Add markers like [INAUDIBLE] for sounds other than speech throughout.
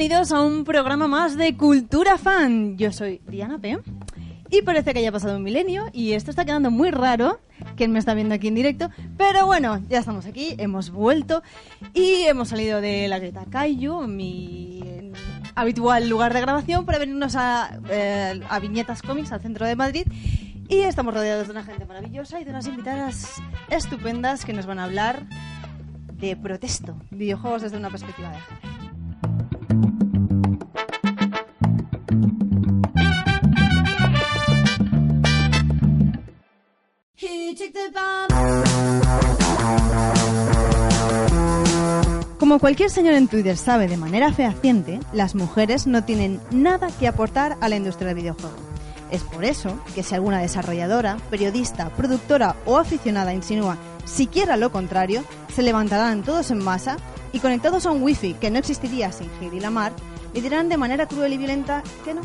bienvenidos a un programa más de Cultura Fan. Yo soy Diana P. Y parece que haya pasado un milenio y esto está quedando muy raro, quien me está viendo aquí en directo, pero bueno, ya estamos aquí, hemos vuelto y hemos salido de la Greta Kaiju, mi habitual lugar de grabación, para venirnos a, eh, a Viñetas Comics, al centro de Madrid. Y estamos rodeados de una gente maravillosa y de unas invitadas estupendas que nos van a hablar de protesto, videojuegos desde una perspectiva de género. Como cualquier señor en Twitter sabe de manera fehaciente, las mujeres no tienen nada que aportar a la industria del videojuego. Es por eso que si alguna desarrolladora, periodista, productora o aficionada insinúa siquiera lo contrario, se levantarán todos en masa y conectados a un wifi que no existiría sin Heidi Lamar, le dirán de manera cruel y violenta que no.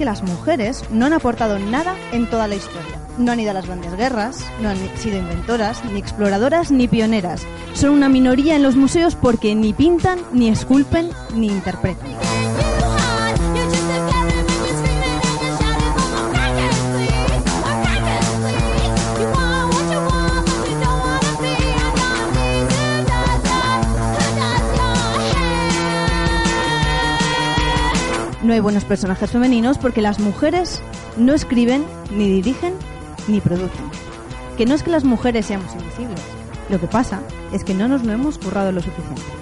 Que las mujeres no han aportado nada en toda la historia. No han ido a las grandes guerras, no han sido inventoras, ni exploradoras, ni pioneras. Son una minoría en los museos porque ni pintan, ni esculpen, ni interpretan. No hay buenos personajes femeninos porque las mujeres no escriben, ni dirigen, ni producen. Que no es que las mujeres seamos invisibles. Lo que pasa es que no nos lo hemos currado lo suficiente.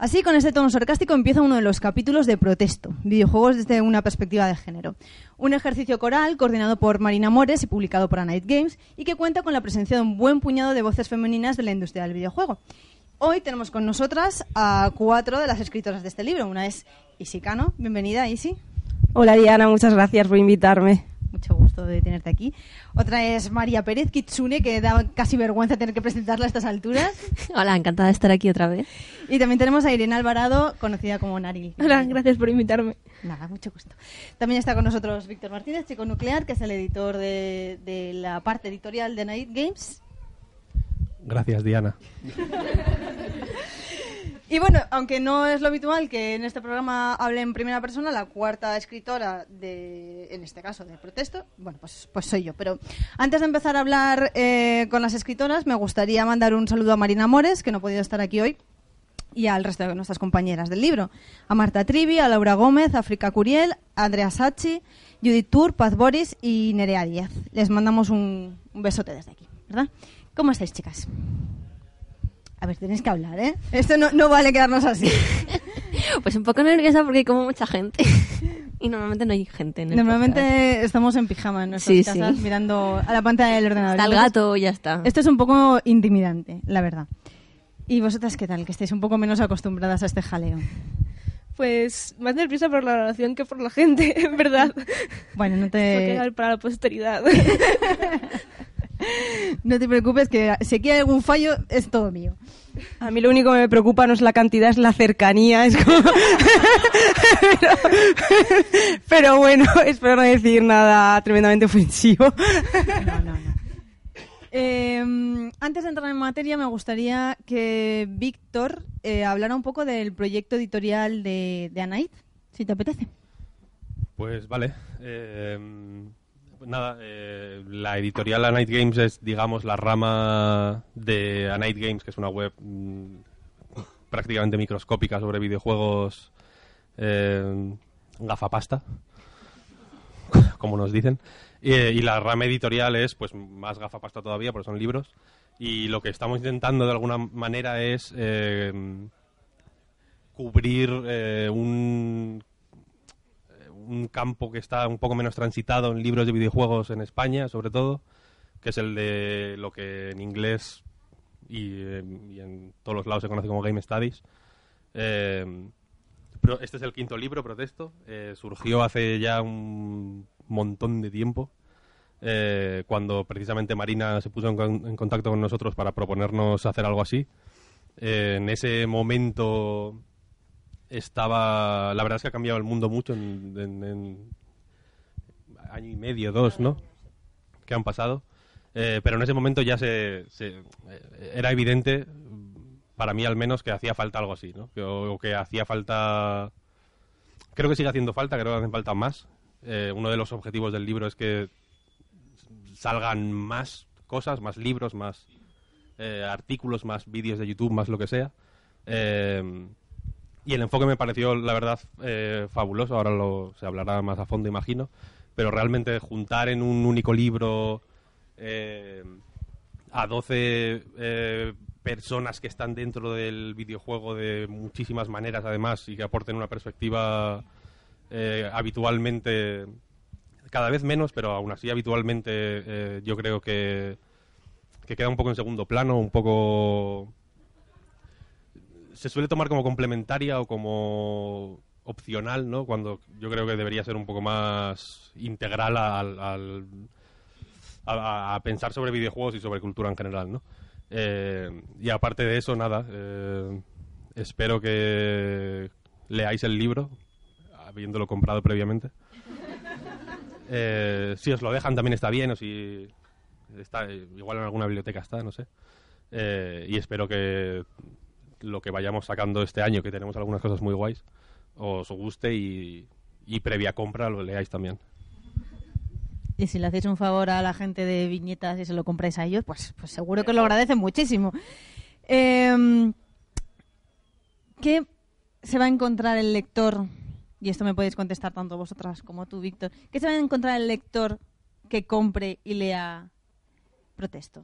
Así, con este tono sarcástico empieza uno de los capítulos de Protesto, videojuegos desde una perspectiva de género. Un ejercicio coral coordinado por Marina Mores y publicado por Night Games y que cuenta con la presencia de un buen puñado de voces femeninas de la industria del videojuego. Hoy tenemos con nosotras a cuatro de las escritoras de este libro. Una es Isi Cano. Bienvenida, Isi. Hola Diana, muchas gracias por invitarme. Gusto de tenerte aquí. Otra es María Pérez Kitsune, que da casi vergüenza tener que presentarla a estas alturas. [LAUGHS] Hola, encantada de estar aquí otra vez. Y también tenemos a Irene Alvarado, conocida como Naril. Hola, gracias por invitarme. Nada, mucho gusto. También está con nosotros Víctor Martínez, chico nuclear, que es el editor de, de la parte editorial de Night Games. Gracias, Diana. [LAUGHS] Y bueno, aunque no es lo habitual que en este programa hable en primera persona, la cuarta escritora de, en este caso, de protesto, bueno, pues, pues soy yo. Pero antes de empezar a hablar eh, con las escritoras, me gustaría mandar un saludo a Marina Mores, que no ha podido estar aquí hoy, y al resto de nuestras compañeras del libro. A Marta Trivi, a Laura Gómez, a Africa Curiel, a Andrea Sachi, Judith Tour, Paz Boris y Nerea Díaz. Les mandamos un besote desde aquí, ¿verdad? ¿Cómo estáis, chicas? A ver, tenéis que hablar, ¿eh? [LAUGHS] Esto no, no vale quedarnos así. [LAUGHS] Pues un poco nerviosa porque hay como mucha gente. [LAUGHS] Y normalmente no hay gente en el Normalmente estamos en pijama en nuestras Sí, casas sí. mirando a la pantalla del ordenador. podcast. Está el gato y ya está. Esto es un poco intimidante, la verdad. ¿Y vosotras qué tal? Que estáis un poco menos acostumbradas a este jaleo. Pues más nerviosa por la relación que por la gente, en verdad. Bueno, no te, quedar para la posteridad. No te preocupes que si aquí hay algún fallo es todo mío. A mí lo único que me preocupa no es la cantidad, es la cercanía. Es como... [LAUGHS] pero, pero bueno, espero no decir nada tremendamente ofensivo. No, no, no. Eh, antes de entrar en materia, me gustaría que Víctor eh, hablara un poco del proyecto editorial de, de Anait, si te apetece. Pues vale. eh, nada, eh, la editorial A Night Games es, digamos, la rama de A Night Games, que es una web mm, prácticamente microscópica sobre videojuegos eh, gafapasta, como nos dicen. Eh, y la rama editorial es pues más gafapasta todavía, porque son libros. Y lo que estamos intentando de alguna manera es eh, cubrir eh, un un campo que está un poco menos transitado en libros de videojuegos en España, sobre todo, que es el de lo que en inglés y, eh, en todos los lados se conoce como Game Studies. Eh, este es el quinto libro, Protesto. Eh, surgió hace ya un montón de tiempo, eh, cuando precisamente Marina se puso en contacto con nosotros para proponernos hacer algo así. Eh, en ese momento estaba la verdad es que ha cambiado el mundo mucho en, año y medio dos no que han pasado. Eh, pero en ese momento ya se, eh, era evidente para mí al menos que hacía falta algo así no que, o, que hacía falta creo que sigue haciendo falta creo que hacen falta más. Eh, uno de los objetivos del libro es que salgan más cosas más libros más artículos más vídeos de YouTube más lo que sea y el enfoque me pareció, la verdad, eh, fabuloso. Ahora se hablará más a fondo, imagino. Pero realmente juntar en un único libro eh, a 12 eh, personas que están dentro del videojuego de muchísimas maneras, además, y que aporten una perspectiva eh, habitualmente, cada vez menos, pero aún así habitualmente yo creo que, que queda un poco en segundo plano, un poco se suele tomar como complementaria o como opcional, ¿no? Cuando yo creo que debería ser un poco más integral al, al- a, a pensar sobre videojuegos y sobre cultura en general, ¿no? Eh, y aparte de eso, nada, eh, espero que leáis el libro, habiéndolo comprado previamente. [LAUGHS] Eh, si os lo dejan también está bien, o si está, igual en alguna biblioteca está, no sé. Y espero que lo que vayamos sacando este año, que tenemos algunas cosas muy guays, os guste y, y previa compra lo leáis también. Y si le hacéis un favor a la gente de viñetas y se lo compráis a ellos, pues, pues seguro que os lo agradecen muchísimo. Eh, ¿Qué se va a encontrar el lector? Y esto me podéis contestar tanto vosotras como tú, Víctor. ¿Qué se va a encontrar el lector que compre y lea Protesto?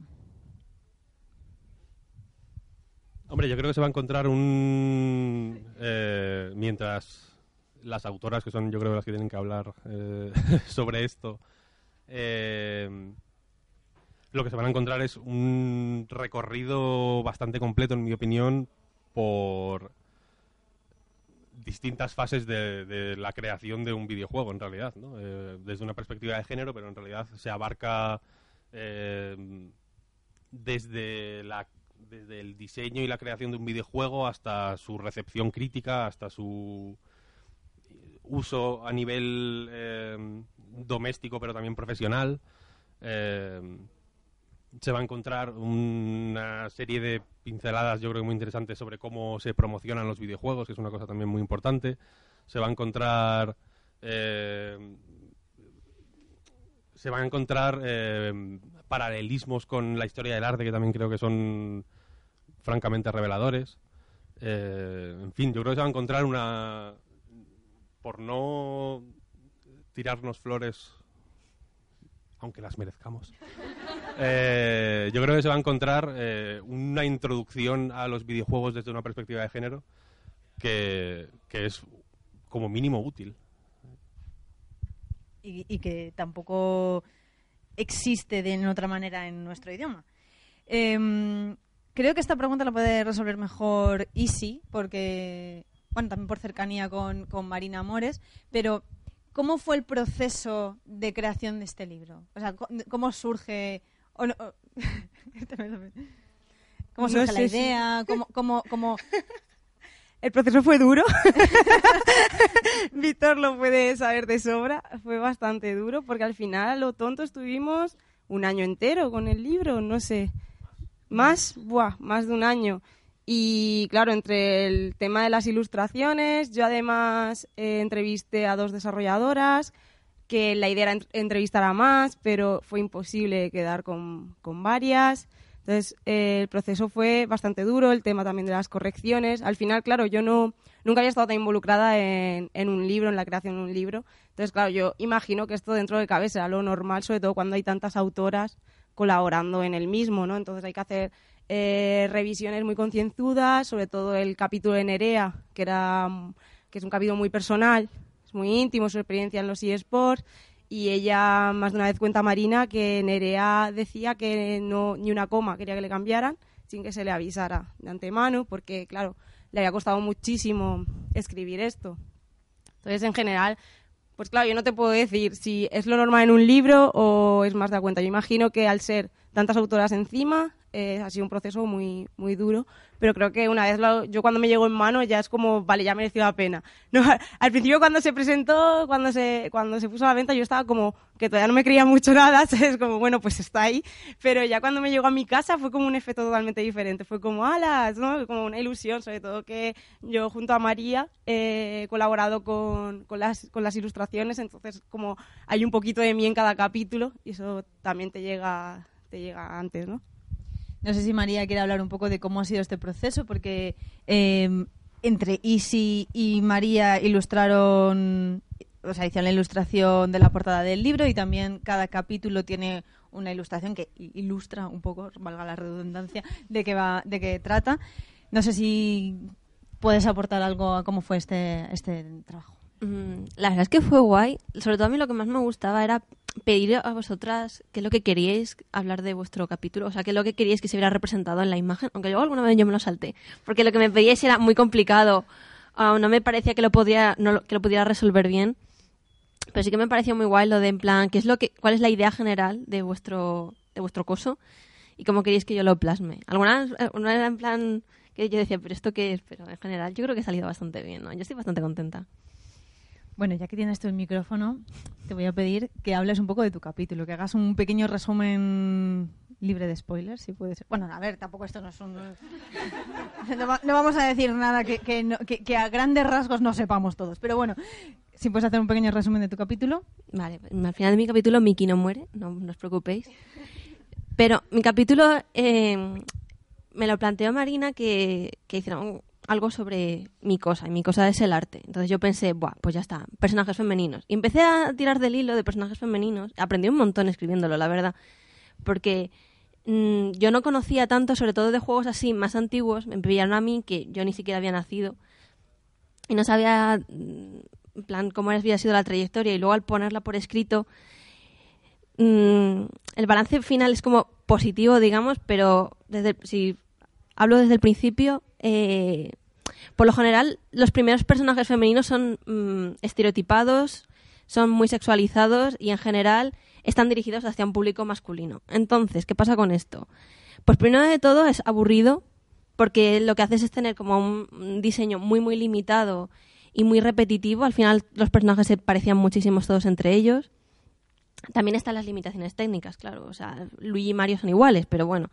Hombre, yo creo que se va a encontrar un... eh, mientras las autoras, que son yo creo las que tienen que hablar eh, [LAUGHS] sobre esto, eh, lo que se van a encontrar es un recorrido bastante completo, en mi opinión, por distintas fases de, la creación de un videojuego, en realidad. Eh, desde una perspectiva de género, pero en realidad se abarca desde, la, desde el diseño y la creación de un videojuego hasta su recepción crítica, hasta su uso a nivel eh, doméstico, pero también profesional. Eh, se va a encontrar una serie de pinceladas, yo creo que muy interesantes, sobre cómo se promocionan los videojuegos, que es una cosa también muy importante. Se va a encontrar. eh, se van a encontrar eh, paralelismos con la historia del arte, que también creo que son francamente reveladores. Eh, en fin, yo creo que se va a encontrar una. Por no tirarnos flores, aunque las merezcamos. [LAUGHS] Eh, yo creo que se va a encontrar eh, una introducción a los videojuegos desde una perspectiva de género que, que es como mínimo útil. Y, y que tampoco existe de otra manera en nuestro idioma. Em, creo que esta pregunta la puede resolver mejor Easy, porque, bueno, también por cercanía con, con Marina Amores, pero ¿cómo fue el proceso de creación de este libro? O sea, ¿cómo surge... o [LAUGHS] no- o- ¿Cómo surge la sé idea? ¿Cómo, cómo, cómo- El proceso fue duro. [LAUGHS] Víctor lo puede saber de sobra. Fue bastante duro porque al final, lo tonto, estuvimos un año entero con el libro, no sé. Más, buah, más de un año. Y claro, entre el tema de las ilustraciones, yo además eh, entrevisté a dos desarrolladoras, que la idea era ent- entrevistar a más, pero fue imposible quedar con, con varias. Entonces, eh, el proceso fue bastante duro, el tema también de las correcciones. Al final, claro, yo no nunca había estado tan involucrada en, en un libro, en la creación de un libro. Entonces, claro, yo imagino que esto dentro de cabeza era lo normal, sobre todo cuando hay tantas autoras colaborando en el mismo, ¿no? Entonces hay que hacer eh, revisiones muy concienzudas, sobre todo el capítulo de Nerea, que, era, que es un capítulo muy personal, es muy íntimo, su experiencia en los eSports, y ella más de una vez cuenta Marina que Nerea decía que no ni una coma quería que le cambiaran sin que se le avisara de antemano, porque claro, le había costado muchísimo escribir esto. Entonces, en general, pues claro, yo no te puedo decir si es lo normal en un libro o es más de a cuenta. Yo imagino que al ser tantas autoras encima, eh, ha sido un proceso muy, muy duro, pero creo que una vez lo- yo cuando me llegó en mano ya es como, vale, ya mereció la pena. [LAUGHS] No, al principio cuando se presentó, cuando se, cuando se puso a la venta, yo estaba como que todavía no me creía mucho [LAUGHS] nada, es como, bueno, pues está ahí, pero ya cuando me llegó a mi casa fue como un efecto totalmente diferente, fue como, alas, ¿no? Como una ilusión, sobre todo que yo junto a María eh, colaborado con, con, las, con las ilustraciones, entonces como hay un poquito de mí en cada capítulo y eso también te llega, te llega antes, ¿no? No sé si María quiere hablar un poco de cómo ha sido este proceso, porque eh, entre Isi y María ilustraron, o sea, hicieron la ilustración de la portada del libro y también cada capítulo tiene una ilustración que ilustra un poco, valga la redundancia, de qué va, de qué trata. No sé si puedes aportar algo a cómo fue este, este trabajo. Mm, La verdad es que fue guay. Sobre todo a mí lo que más me gustaba era pedir a vosotras qué es lo que queríais hablar de vuestro capítulo, o sea, qué es lo que queríais que se viera representado en la imagen, aunque yo alguna vez yo me lo salté, porque lo que me pedíais era muy complicado, ah, no me parecía que lo podía no que lo pudiera resolver bien. Pero sí que me pareció muy guay lo de en plan, qué es lo que cuál es la idea general de vuestro de vuestro coso y cómo queréis que yo lo plasme. Algunas una era en plan que yo decía, pero esto qué es, pero en general yo creo que ha salido bastante bien, ¿no? Yo estoy bastante contenta. Bueno, ya que tienes el micrófono, te voy a pedir que hables un poco de tu capítulo, que hagas un pequeño resumen libre de spoilers, si puede ser. Bueno, a ver, tampoco esto no es un... No, va- no vamos a decir nada que, no- que- a grandes rasgos no sepamos todos, pero bueno, si puedes hacer un pequeño resumen de tu capítulo. Vale, al final de mi capítulo Miki no muere, no, os preocupéis. Pero mi capítulo eh, me lo planteó Marina que, que hiciera un- algo sobre mi cosa, y mi cosa es el arte. Entonces yo pensé, Buah, pues ya está, personajes femeninos. Y empecé a tirar del hilo de personajes femeninos. Aprendí un montón escribiéndolo, la verdad. Porque mm, yo no conocía tanto, sobre todo de juegos así más antiguos, me pillaron a mí que yo ni siquiera había nacido. Y no sabía, mm, en plan, cómo había sido la trayectoria. Y luego al ponerla por escrito, mm, el balance final es como positivo, digamos, pero desde, si hablo desde el principio, eh, por lo general los primeros personajes femeninos son mm, estereotipados, son muy sexualizados y en general están dirigidos hacia un público masculino. Entonces, ¿qué pasa con esto? Pues primero de todo es aburrido porque lo que haces es tener como un diseño muy muy limitado y muy repetitivo. Al final los personajes se parecían muchísimos todos entre ellos. También están las limitaciones técnicas, claro. O sea, Luigi y Mario son iguales, pero bueno.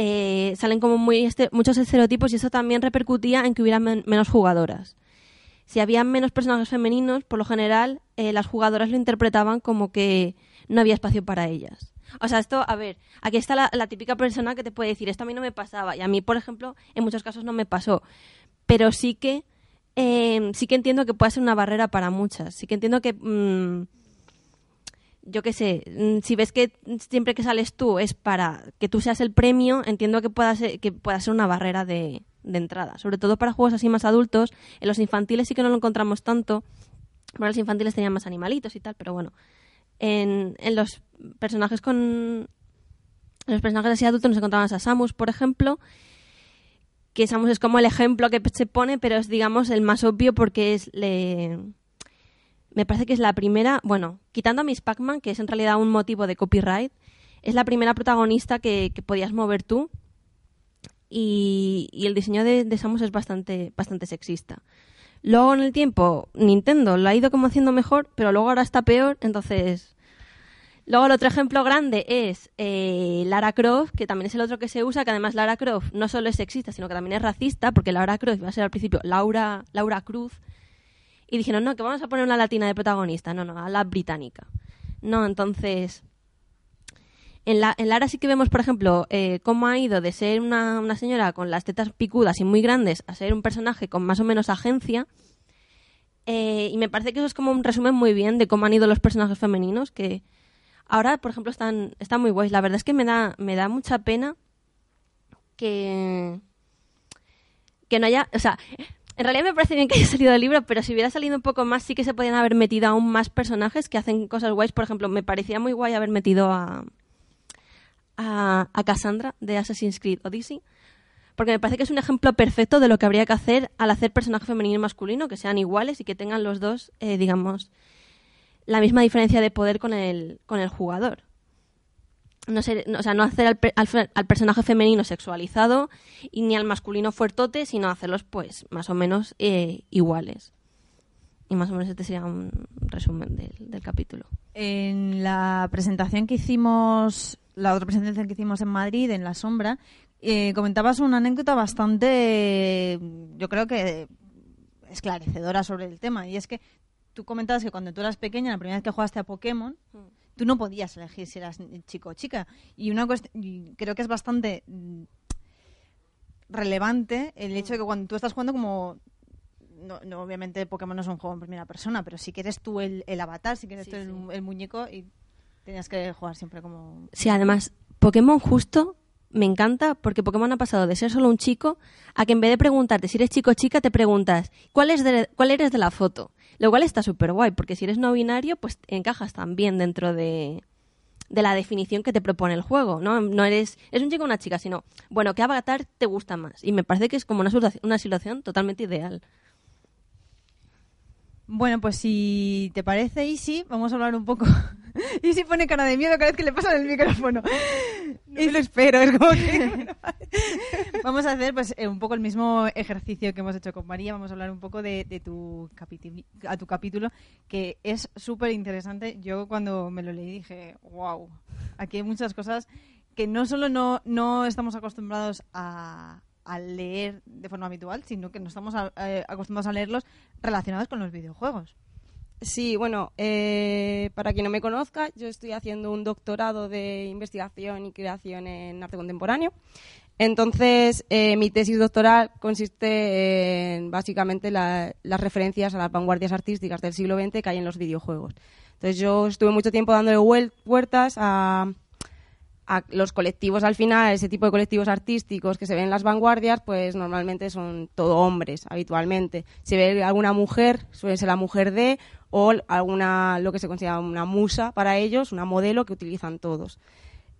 Eh, salen como muy este- muchos estereotipos y eso también repercutía en que hubiera men- menos jugadoras. Si había menos personajes femeninos, por lo general, eh, las jugadoras lo interpretaban como que no había espacio para ellas. O sea, esto, a ver, aquí está la, típica persona que te puede decir, esto a mí no me pasaba. Y a mí, por ejemplo, en muchos casos no me pasó. Pero sí que, eh, sí que entiendo que puede ser una barrera para muchas. Sí que entiendo que, mm, yo qué sé, mm, si ves que siempre que sales tú es para que tú seas el premio, entiendo que pueda ser, que pueda ser una barrera de, de entrada. Sobre todo para juegos así más adultos. En los infantiles sí que no lo encontramos tanto. Bueno, los infantiles tenían más animalitos y tal, pero bueno. En, en los personajes con. En los personajes así adultos nos encontramos a Samus, por ejemplo. Que Samus es como el ejemplo que se pone, pero es, digamos, el más obvio porque es. Le... Me parece que es la primera. Bueno, quitando a Miss Pac-Man, que es en realidad un motivo de copyright, es la primera protagonista que, podías mover tú. Y, y el diseño de, de Samus es bastante, bastante sexista. Luego en el tiempo, Nintendo lo ha ido como haciendo mejor, pero luego ahora está peor, entonces... Luego el otro ejemplo grande es eh, Lara Croft, que también es el otro que se usa, que además Lara Croft no solo es sexista, sino que también es racista, porque Lara Croft iba a ser al principio Laura, Laura Cruz, y dijeron, no, que vamos a poner una latina de protagonista, no, no, a la británica. No, entonces... En, la, en Lara sí que vemos, por ejemplo, eh, cómo ha ido de ser una, una señora con las tetas picudas y muy grandes a ser un personaje con más o menos agencia. Eh, y me parece que eso es como un resumen muy bien de cómo han ido los personajes femeninos, que ahora, por ejemplo, están, están muy guays. La verdad es que me da, me da mucha pena que, que no haya... O sea, en realidad me parece bien que haya salido el libro, pero si hubiera salido un poco más, sí que se podían haber metido aún más personajes que hacen cosas guays. Por ejemplo, me parecía muy guay haber metido a, a, a Cassandra de Assassin's Creed Odyssey. Porque me parece que es un ejemplo perfecto de lo que habría que hacer al hacer personaje femenino y masculino, que sean iguales y que tengan los dos, eh, digamos, la misma diferencia de poder con el, con el jugador. No ser- o sea, no hacer al, al personaje femenino sexualizado y ni al masculino fuertote, sino hacerlos, pues, más o menos eh, iguales. Y más o menos este sería un resumen del, del capítulo. En la presentación que hicimos, la otra presentación que hicimos en Madrid, en La Sombra, eh, comentabas una anécdota bastante, yo creo que esclarecedora sobre el tema. Y es que tú comentabas que cuando tú eras pequeña, la primera vez que jugaste a Pokémon, tú no podías elegir si eras chico o chica. Y una cuest- y creo que es bastante mm, relevante el hecho de que cuando tú estás jugando como no, no, obviamente Pokémon no es un juego en primera persona, pero si que eres tú el, el avatar, si que eres Sí, tú el, sí. el muñeco y tenías que jugar siempre como... Sí, además, Pokémon justo me encanta porque Pokémon ha pasado de ser solo un chico a que en vez de preguntarte si eres chico o chica, te preguntas ¿cuál, es de- cuál eres de la foto? Lo cual está súper guay porque si eres no binario, pues encajas también dentro de, de la definición que te propone el juego, ¿no? No eres, es un chico o una chica, sino, bueno, ¿qué avatar te gusta más? Y me parece que es como una, una situación totalmente ideal. Bueno, pues si te parece, Isi, vamos a hablar un poco... [LAUGHS] Isi pone cara de miedo cada vez que le pasan el micrófono. No me lo espero, es como que... [LAUGHS] Vamos a hacer pues eh, un poco el mismo ejercicio que hemos hecho con María. Vamos a hablar un poco de, de tu, capítulo, a tu capítulo, que es súper interesante. Yo cuando me lo leí dije, wow, aquí hay muchas cosas que no solo no, no estamos acostumbrados a, a leer de forma habitual, sino que no estamos a- eh, acostumbrados a leerlos relacionados con los videojuegos. Sí, bueno, eh, para quien no me conozca, yo estoy haciendo un doctorado de investigación y creación en arte contemporáneo. Entonces, eh, mi tesis doctoral consiste en básicamente la- las referencias a las vanguardias artísticas del siglo XX que hay en los videojuegos. Entonces, yo estuve mucho tiempo dándole vuel- vueltas a, a los colectivos al final, ese tipo de colectivos artísticos que se ven en las vanguardias, pues normalmente son todo hombres, habitualmente. Si ve alguna mujer, suele ser la mujer de, o alguna, lo que se considera una musa para ellos, una modelo que utilizan todos.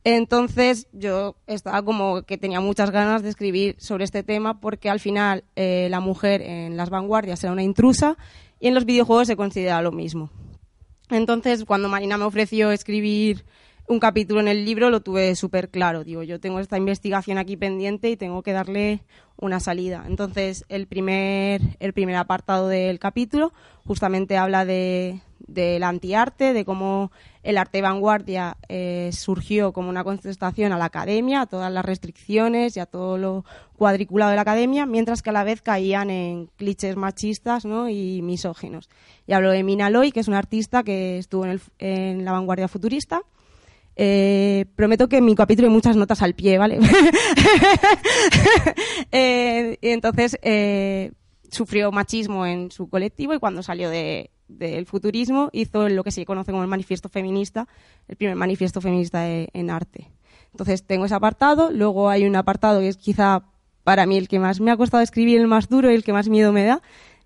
Entonces yo estaba como que tenía muchas ganas de escribir sobre este tema porque al final eh, la mujer en las vanguardias era una intrusa y en los videojuegos se considera lo mismo. Entonces cuando Marina me ofreció escribir un capítulo en el libro lo tuve súper claro. Digo, yo tengo esta investigación aquí pendiente y tengo que darle una salida. Entonces, el primer, el primer apartado del capítulo justamente habla de, del antiarte, de cómo el arte vanguardia eh, surgió como una contestación a la academia, a todas las restricciones y a todo lo cuadriculado de la academia, mientras que a la vez caían en clichés machistas ¿no? y misóginos. Y hablo de Mina Loy, que es una artista que estuvo en, el- en la vanguardia futurista. Eh, prometo que en mi capítulo hay muchas notas al pie, ¿vale? [LAUGHS] Eh, y entonces eh, sufrió machismo en su colectivo y cuando salió de- del futurismo hizo lo que se conoce como el manifiesto feminista, el primer manifiesto feminista de- en arte. Entonces tengo ese apartado, luego hay un apartado que es quizá para mí el que más me ha costado escribir, el más duro y el que más miedo me da,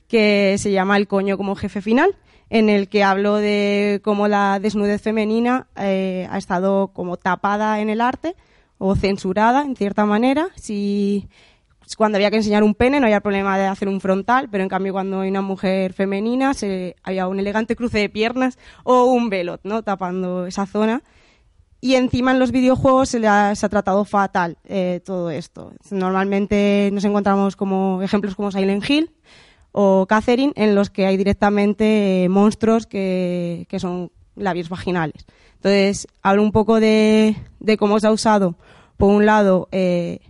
que se llama El coño como jefe final, en el que hablo de cómo la desnudez femenina eh, ha estado como tapada en el arte o censurada en cierta manera. Si cuando había que enseñar un pene no había problema de hacer un frontal, pero en cambio cuando hay una mujer femenina se, había un elegante cruce de piernas o un velo, ¿no? tapando esa zona. Y encima en los videojuegos se, le ha, se ha tratado fatal eh, todo esto. Normalmente nos encontramos como ejemplos como Silent Hill o Catherine, en los que hay directamente eh, monstruos que, que son labios vaginales. Entonces, hablo un poco de, de cómo se ha usado, por un lado, eh,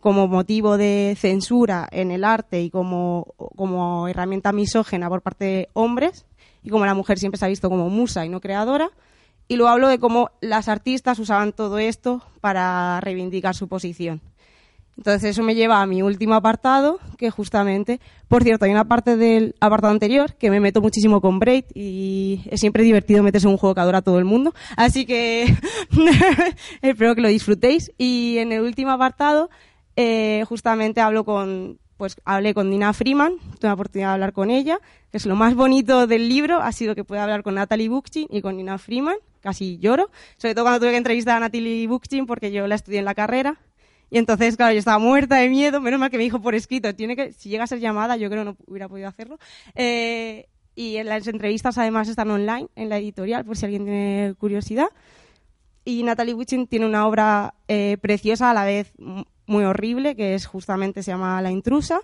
como motivo de censura en el arte y como, como herramienta misógena por parte de hombres, y como la mujer siempre se ha visto como musa y no creadora. Y luego hablo de cómo las artistas usaban todo esto para reivindicar su posición. Entonces eso me lleva a mi último apartado, que justamente, por cierto, hay una parte del apartado anterior que me meto muchísimo con Braid y es siempre divertido meterse en un juego que adora a todo el mundo, así que [LAUGHS] espero que lo disfrutéis. Y en el último apartado, eh, justamente hablo con, pues hablé con Nina Freeman, tuve la oportunidad de hablar con ella, que es lo más bonito del libro, ha sido que pude hablar con Natalie Bookchin y con Nina Freeman, casi lloro, sobre todo cuando tuve que entrevistar a Natalie Bookchin porque yo la estudié en la carrera. Y entonces, claro, yo estaba muerta de miedo, menos mal que me dijo por escrito, tiene que, si llega a ser llamada, yo creo que no hubiera podido hacerlo. Eh, y las entrevistas además están online en la editorial, por si alguien tiene curiosidad. Y Natalie Witchin tiene una obra eh, preciosa, a la vez muy horrible, que es justamente, se llama La intrusa.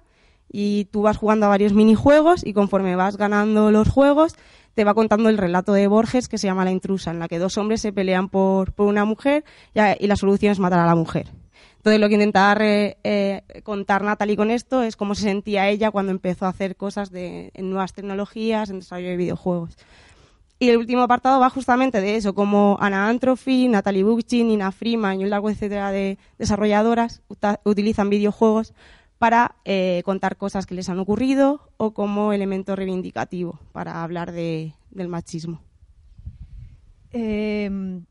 Y tú vas jugando a varios minijuegos y conforme vas ganando los juegos, te va contando el relato de Borges que se llama La intrusa, en la que dos hombres se pelean por, una mujer y la solución es matar a la mujer. Entonces lo que intentaba eh, contar Natalie con esto es cómo se sentía ella cuando empezó a hacer cosas de, en nuevas tecnologías, en desarrollo de videojuegos. Y el último apartado va justamente de eso, como Ana Antrophy, Natalie Bookchin, Nina Freeman y un largo etcétera de desarrolladoras utilizan videojuegos para eh, contar cosas que les han ocurrido o como elemento reivindicativo para hablar de, del machismo. Eh,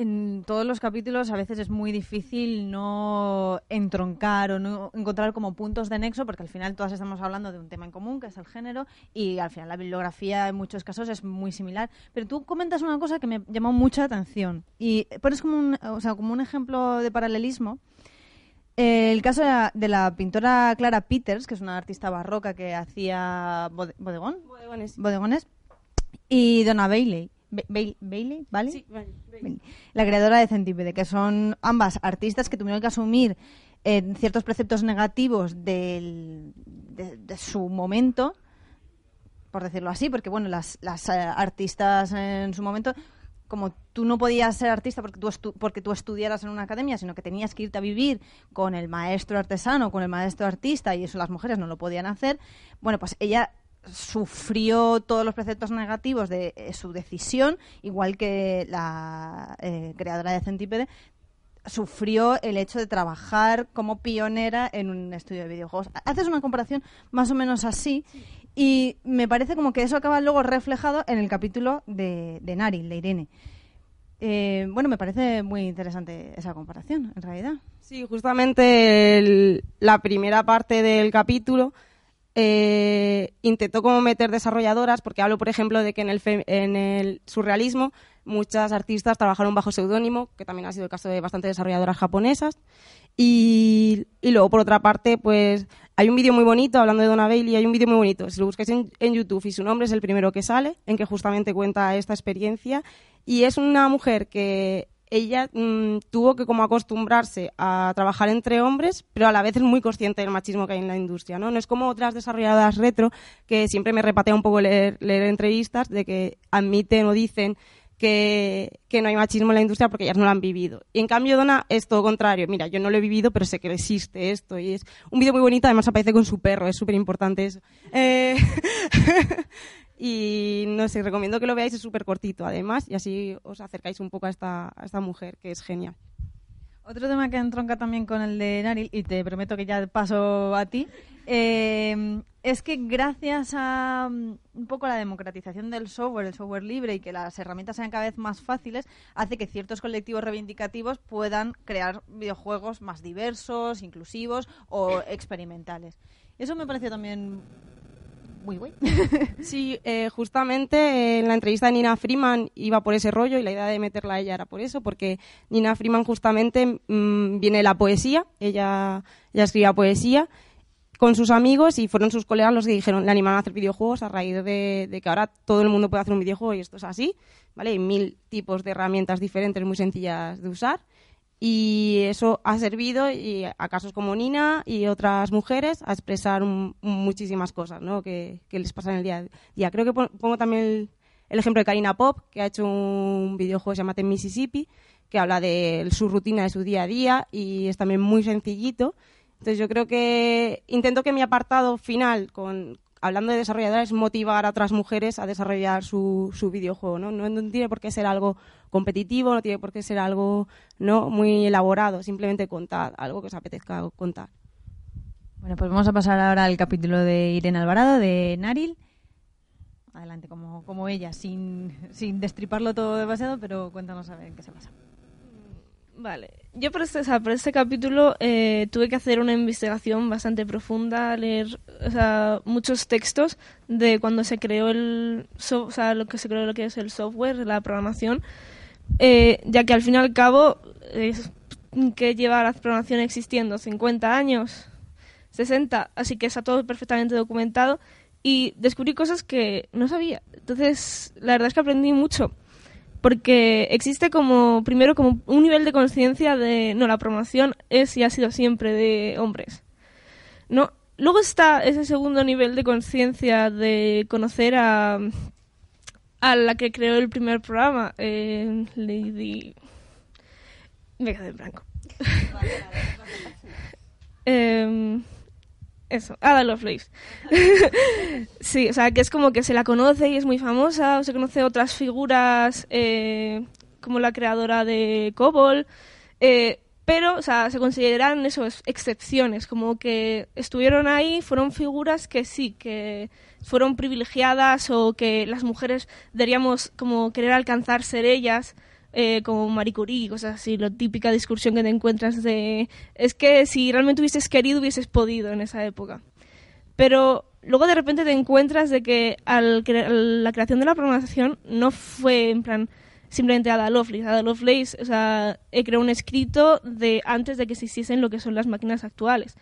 en todos los capítulos a veces es muy difícil no entroncar o no encontrar como puntos de nexo porque al final todas estamos hablando de un tema en común que es el género y al final la bibliografía en muchos casos es muy similar. Pero tú comentas una cosa que me llamó mucha atención y pones como un, o sea, como un ejemplo de paralelismo. El caso de la, de la pintora Clara Peters que es una artista barroca que hacía bode- bodegón bodegones. Y Donna Bailey. Ba- Bailey, Bailey, ¿vale? Bailey. La creadora de Centípede, que son ambas artistas que tuvieron que asumir eh, ciertos preceptos negativos del- de, de su momento, por decirlo así, porque bueno, las, las eh, artistas en su momento, como tú no podías ser artista porque tú, estu- porque tú estudiaras en una academia, sino que tenías que irte a vivir con el maestro artesano, con el maestro artista, y eso las mujeres no lo podían hacer, bueno, pues ella sufrió todos los preceptos negativos de eh, su decisión, igual que la eh, creadora de Centípede, sufrió el hecho de trabajar como pionera en un estudio de videojuegos. Haces una comparación más o menos así y me parece como que eso acaba luego reflejado en el capítulo de, Nari, de Irene. Eh, bueno, me parece muy interesante esa comparación, en realidad. Sí, justamente la primera parte del capítulo eh, intentó como meter desarrolladoras, porque hablo, por ejemplo, de que en el, en el surrealismo muchas artistas trabajaron bajo seudónimo, que también ha sido el caso de bastantes desarrolladoras japonesas. Y, luego, por otra parte, pues hay un vídeo muy bonito, hablando de Donna Bailey, hay un vídeo muy bonito. Si lo buscáis en YouTube y su nombre es el primero que sale, en que justamente cuenta esta experiencia. Y es una mujer que ella mm, tuvo que como acostumbrarse a trabajar entre hombres, pero a la vez es muy consciente del machismo que hay en la industria, ¿no? No es como otras desarrolladoras retro que siempre me repatea un poco leer, leer entrevistas de que admiten o dicen que, que no hay machismo en la industria porque ellas no lo han vivido. Y en cambio Donna es todo contrario. Mira, yo no lo he vivido, pero sé que existe esto. Y es un vídeo muy bonito, además aparece con su perro, es súper importante eso. Eh, [LAUGHS] y no sé, recomiendo que lo veáis, es súper cortito además, y así os acercáis un poco a esta, a esta mujer, que es genial. Otro tema que entronca también con el de Naril, y te prometo que ya paso a ti, eh, es que gracias a mm, un poco la democratización del software, el software libre y que las herramientas sean cada vez más fáciles, hace que ciertos colectivos reivindicativos puedan crear videojuegos más diversos, inclusivos o experimentales. Eso me pareció también muy. [LAUGHS] Sí, eh, justamente eh, en la entrevista de Nina Freeman iba por ese rollo y la idea de meterla a ella era por eso, porque Nina Freeman justamente mm, viene de la poesía, ella, ella escribía poesía con sus amigos y fueron sus colegas los que dijeron, le animaron a hacer videojuegos a raíz de, de que ahora todo el mundo puede hacer un videojuego y esto es así, ¿vale? Hay mil tipos de herramientas diferentes muy sencillas de usar y eso ha servido y a casos como Nina y otras mujeres a expresar muchísimas cosas ¿no? que, que les pasan el día a día. Creo que pon- pongo también el, el ejemplo de Karina Pop, que ha hecho un videojuego que Mississippi, que habla de su rutina de su día a día y es también muy sencillito. Entonces yo creo que intento que mi apartado final, con hablando de desarrolladoras, es motivar a otras mujeres a desarrollar su, su videojuego. ¿no? No, no tiene por qué ser algo competitivo, no tiene por qué ser algo no muy elaborado, simplemente contar algo que os apetezca contar. Bueno, pues vamos a pasar ahora al capítulo de Irene Alvarado, de Naril. Adelante, como, como ella, sin, sin destriparlo todo demasiado, pero cuéntanos a ver qué se pasa. Vale, yo por este, o este capítulo eh, tuve que hacer una investigación bastante profunda, leer o sea, muchos textos de cuando se creó el, so- o sea, lo que se creó lo que es el software, la programación, eh, ya que al fin y al cabo es que lleva la programación existiendo 50 años, 60, así que está todo perfectamente documentado y descubrí cosas que no sabía. Entonces, la verdad es que aprendí mucho porque existe como primero como un nivel de conciencia de no la programación es y ha sido siempre de hombres no luego está ese segundo nivel de conciencia de conocer a a la que creó el primer programa eh, Lady me quedé en blanco. [LAUGHS] Em, eso, Ada Lovelace. [LAUGHS] sí, o sea, que es como que se la conoce y es muy famosa, o se conoce otras figuras eh, como la creadora de Cobol, eh, pero, o sea, se consideran eso, es- excepciones, como que estuvieron ahí, fueron figuras que sí, que fueron privilegiadas o que las mujeres deberíamos como querer alcanzar ser ellas, eh, como Marie Curie, cosas así, la típica discusión que te encuentras de es que si realmente hubieses querido hubieses podido en esa época. Pero luego de repente te encuentras de que la creación de la programación no fue en plan simplemente Ada Lovelace. Ada Lovelace o sea, eh, creó un escrito de antes de que existiesen lo que son las máquinas actuales.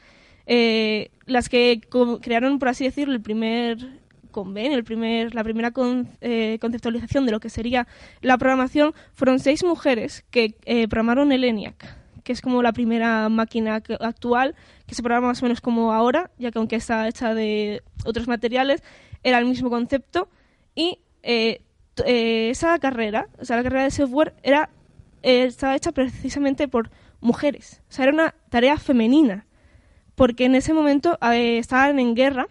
Eh, las que crearon, por así decirlo, el primer convenio, el primer, la primera eh, conceptualización de lo que sería la programación fueron seis mujeres que eh, programaron el ENIAC, que es como la primera máquina actual que se programa más o menos como ahora, ya que aunque está hecha de otros materiales, era el mismo concepto. Y eh, eh, esa carrera, o sea, la carrera de software era estaba hecha precisamente por mujeres, o sea, era una tarea femenina, porque en ese momento eh, estaban en guerra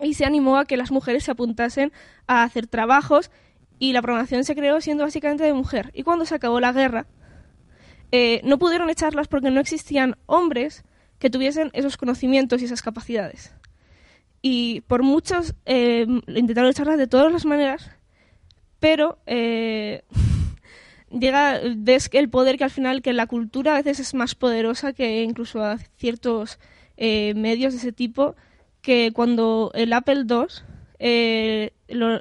y se animó a que las mujeres se apuntasen a hacer trabajos y la programación se creó siendo básicamente de mujer. Y cuando se acabó la guerra, eh, no pudieron echarlas porque no existían hombres que tuviesen esos conocimientos y esas capacidades. Y por muchos eh, intentaron echarlas de todas las maneras, pero eh, [LAUGHS] llega el poder que al final que la cultura a veces es más poderosa que incluso a ciertos medios de ese tipo que cuando el Apple II, eh,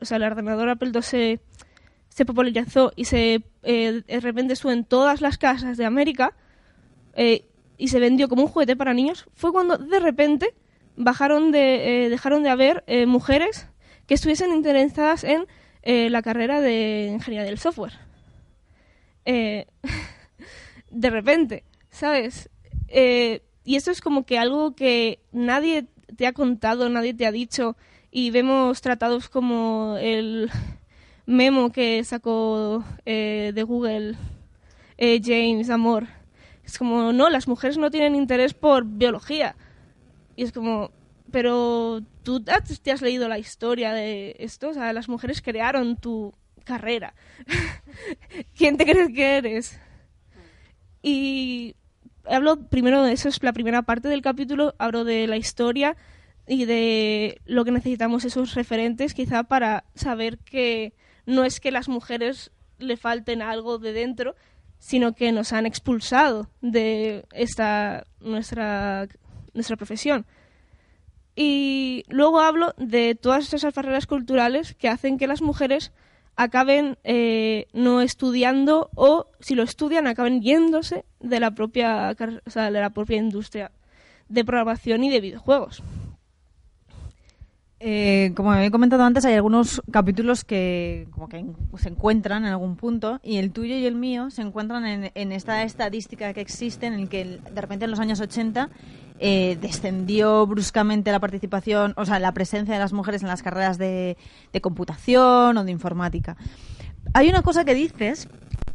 o sea, el ordenador Apple II se, popularizó y se de repente estuvo en todas las casas de América eh, y se vendió como un juguete para niños, fue cuando de repente bajaron de, eh, dejaron de haber mujeres que estuviesen interesadas en la carrera de ingeniería del software. [LAUGHS] De repente, ¿sabes? Y esto es como que algo que nadie te ha contado, nadie te ha dicho, y vemos tratados como el memo que sacó eh, de Google eh, James Amor. Es como, no, las mujeres no tienen interés por biología. Y es como, pero tú te has- leído la historia de esto, o sea, las mujeres crearon tu carrera. [LAUGHS] ¿Quién te crees que eres? Y hablo primero de eso, es la primera parte del capítulo, hablo de la historia y de lo que necesitamos esos referentes quizá para saber que no es que las mujeres le falten algo de dentro, sino que nos han expulsado de esta nuestra nuestra profesión. Y luego hablo de todas esas barreras culturales que hacen que las mujeres acaben eh, no estudiando o si lo estudian acaben yéndose de la propia o sea, de la propia industria de programación y de videojuegos. Eh, como he comentado antes, hay algunos capítulos que como que se encuentran en algún punto y el tuyo y el mío se encuentran en, en esta estadística que existe en el que de repente en los años 80 eh, descendió bruscamente la participación, o sea, la presencia de las mujeres en las carreras de, computación o de informática. Hay una cosa que dices,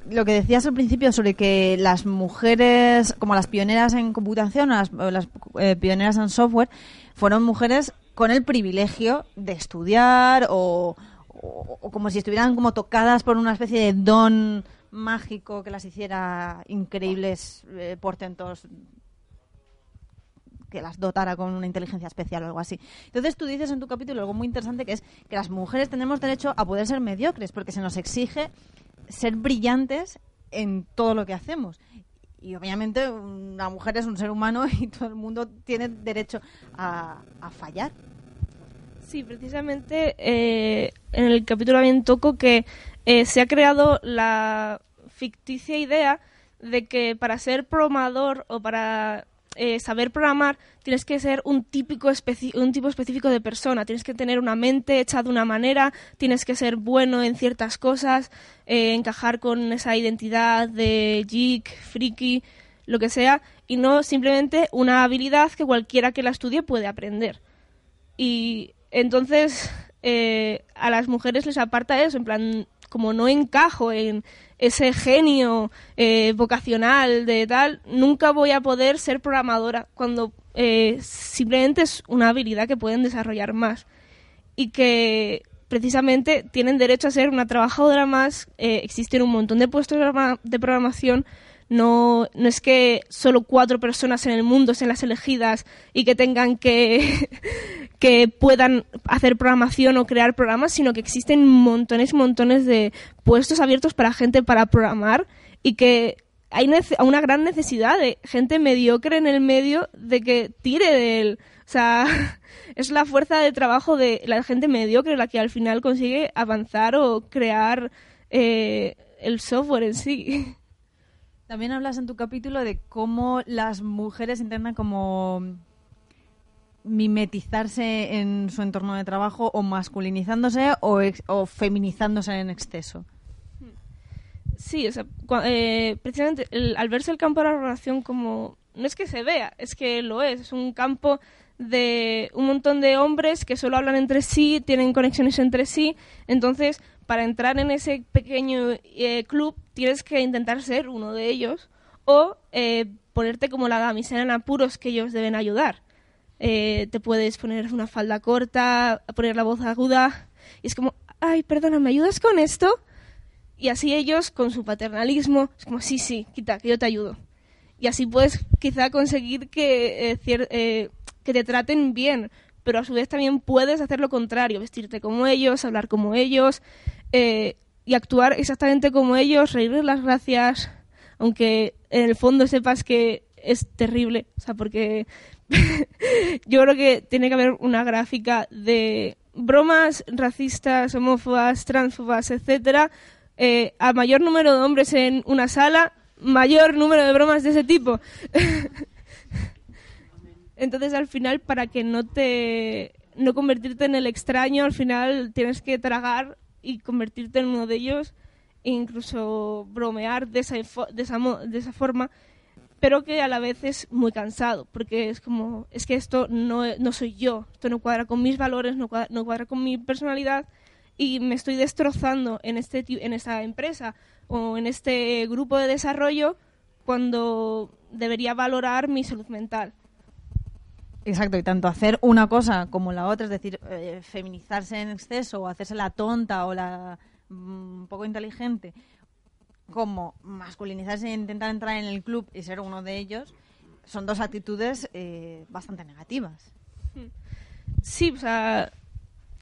lo que decías al principio sobre que las mujeres, como las pioneras en computación o las, eh, pioneras en software, fueron mujeres con el privilegio de estudiar o, o- o como si estuvieran como tocadas por una especie de don mágico que las hiciera increíbles eh, portentos que las dotara con una inteligencia especial o algo así. Entonces tú dices en tu capítulo algo muy interesante que es que las mujeres tenemos derecho a poder ser mediocres porque se nos exige ser brillantes en todo lo que hacemos. Y obviamente una mujer es un ser humano y todo el mundo tiene derecho a, fallar. Sí, precisamente eh, en el capítulo también toco que eh, se ha creado la ficticia idea de que para ser programador o para eh, saber programar tienes que ser un típico un tipo específico de persona, tienes que tener una mente hecha de una manera, tienes que ser bueno en ciertas cosas, eh, encajar con esa identidad de geek, friki, lo que sea, y no simplemente una habilidad que cualquiera que la estudie puede aprender. Y entonces eh, a las mujeres les aparta eso, en plan, como no encajo en ese genio eh, vocacional de tal, nunca voy a poder ser programadora cuando eh, simplemente es una habilidad que pueden desarrollar más y que precisamente tienen derecho a ser una trabajadora más. eh, existen un montón de puestos de programa- de programación. No, no es que solo cuatro personas en el mundo sean las elegidas y que tengan que, [LAUGHS] que puedan hacer programación o crear programas, sino que existen montones montones de puestos abiertos para gente para programar y que hay una gran necesidad de gente mediocre en el medio de que tire de él. O sea, [LAUGHS] es la fuerza de trabajo de la gente mediocre la que al final consigue avanzar o crear eh, el software en sí. [LAUGHS] También hablas en tu capítulo de cómo las mujeres intentan como mimetizarse en su entorno de trabajo o masculinizándose o, feminizándose en exceso. Sí, o sea, eh, precisamente el- al verse el campo de la programación como... No es que se vea, es que lo es. Es un campo de un montón de hombres que solo hablan entre sí, tienen conexiones entre sí. Entonces, para entrar en ese pequeño eh, club, tienes que intentar ser uno de ellos o eh, ponerte como la damisela en apuros que ellos deben ayudar. Eh, te puedes poner una falda corta, poner la voz aguda y es como, ay, perdona, ¿me ayudas con esto? Y así ellos, con su paternalismo, es como, sí, sí, quita, que yo te ayudo. Y así puedes quizá conseguir que, que te traten bien, pero a su vez también puedes hacer lo contrario, vestirte como ellos, hablar como ellos eh, y actuar exactamente como ellos, reírles las gracias, aunque en el fondo sepas que es terrible, o sea, porque [LAUGHS] yo creo que tiene que haber una gráfica de bromas racistas, homófobas, transfobas, etcétera, eh, a mayor número de hombres en una sala, mayor número de bromas de ese tipo. [LAUGHS] Entonces, al final, para que no te no convertirte en el extraño, al final tienes que tragar y convertirte en uno de ellos e incluso bromear de esa, de esa, de esa forma, pero que a la vez es muy cansado, porque es como, es que esto no, no soy yo, esto no cuadra con mis valores, no cuadra, no cuadra con mi personalidad y me estoy destrozando en, este, en esta empresa o en este grupo de desarrollo cuando debería valorar mi salud mental. Exacto, y tanto hacer una cosa como la otra, es decir, eh, feminizarse en exceso o hacerse la tonta o la mm, poco inteligente, como masculinizarse e intentar entrar en el club y ser uno de ellos, son dos actitudes eh, bastante negativas. Sí, o sea,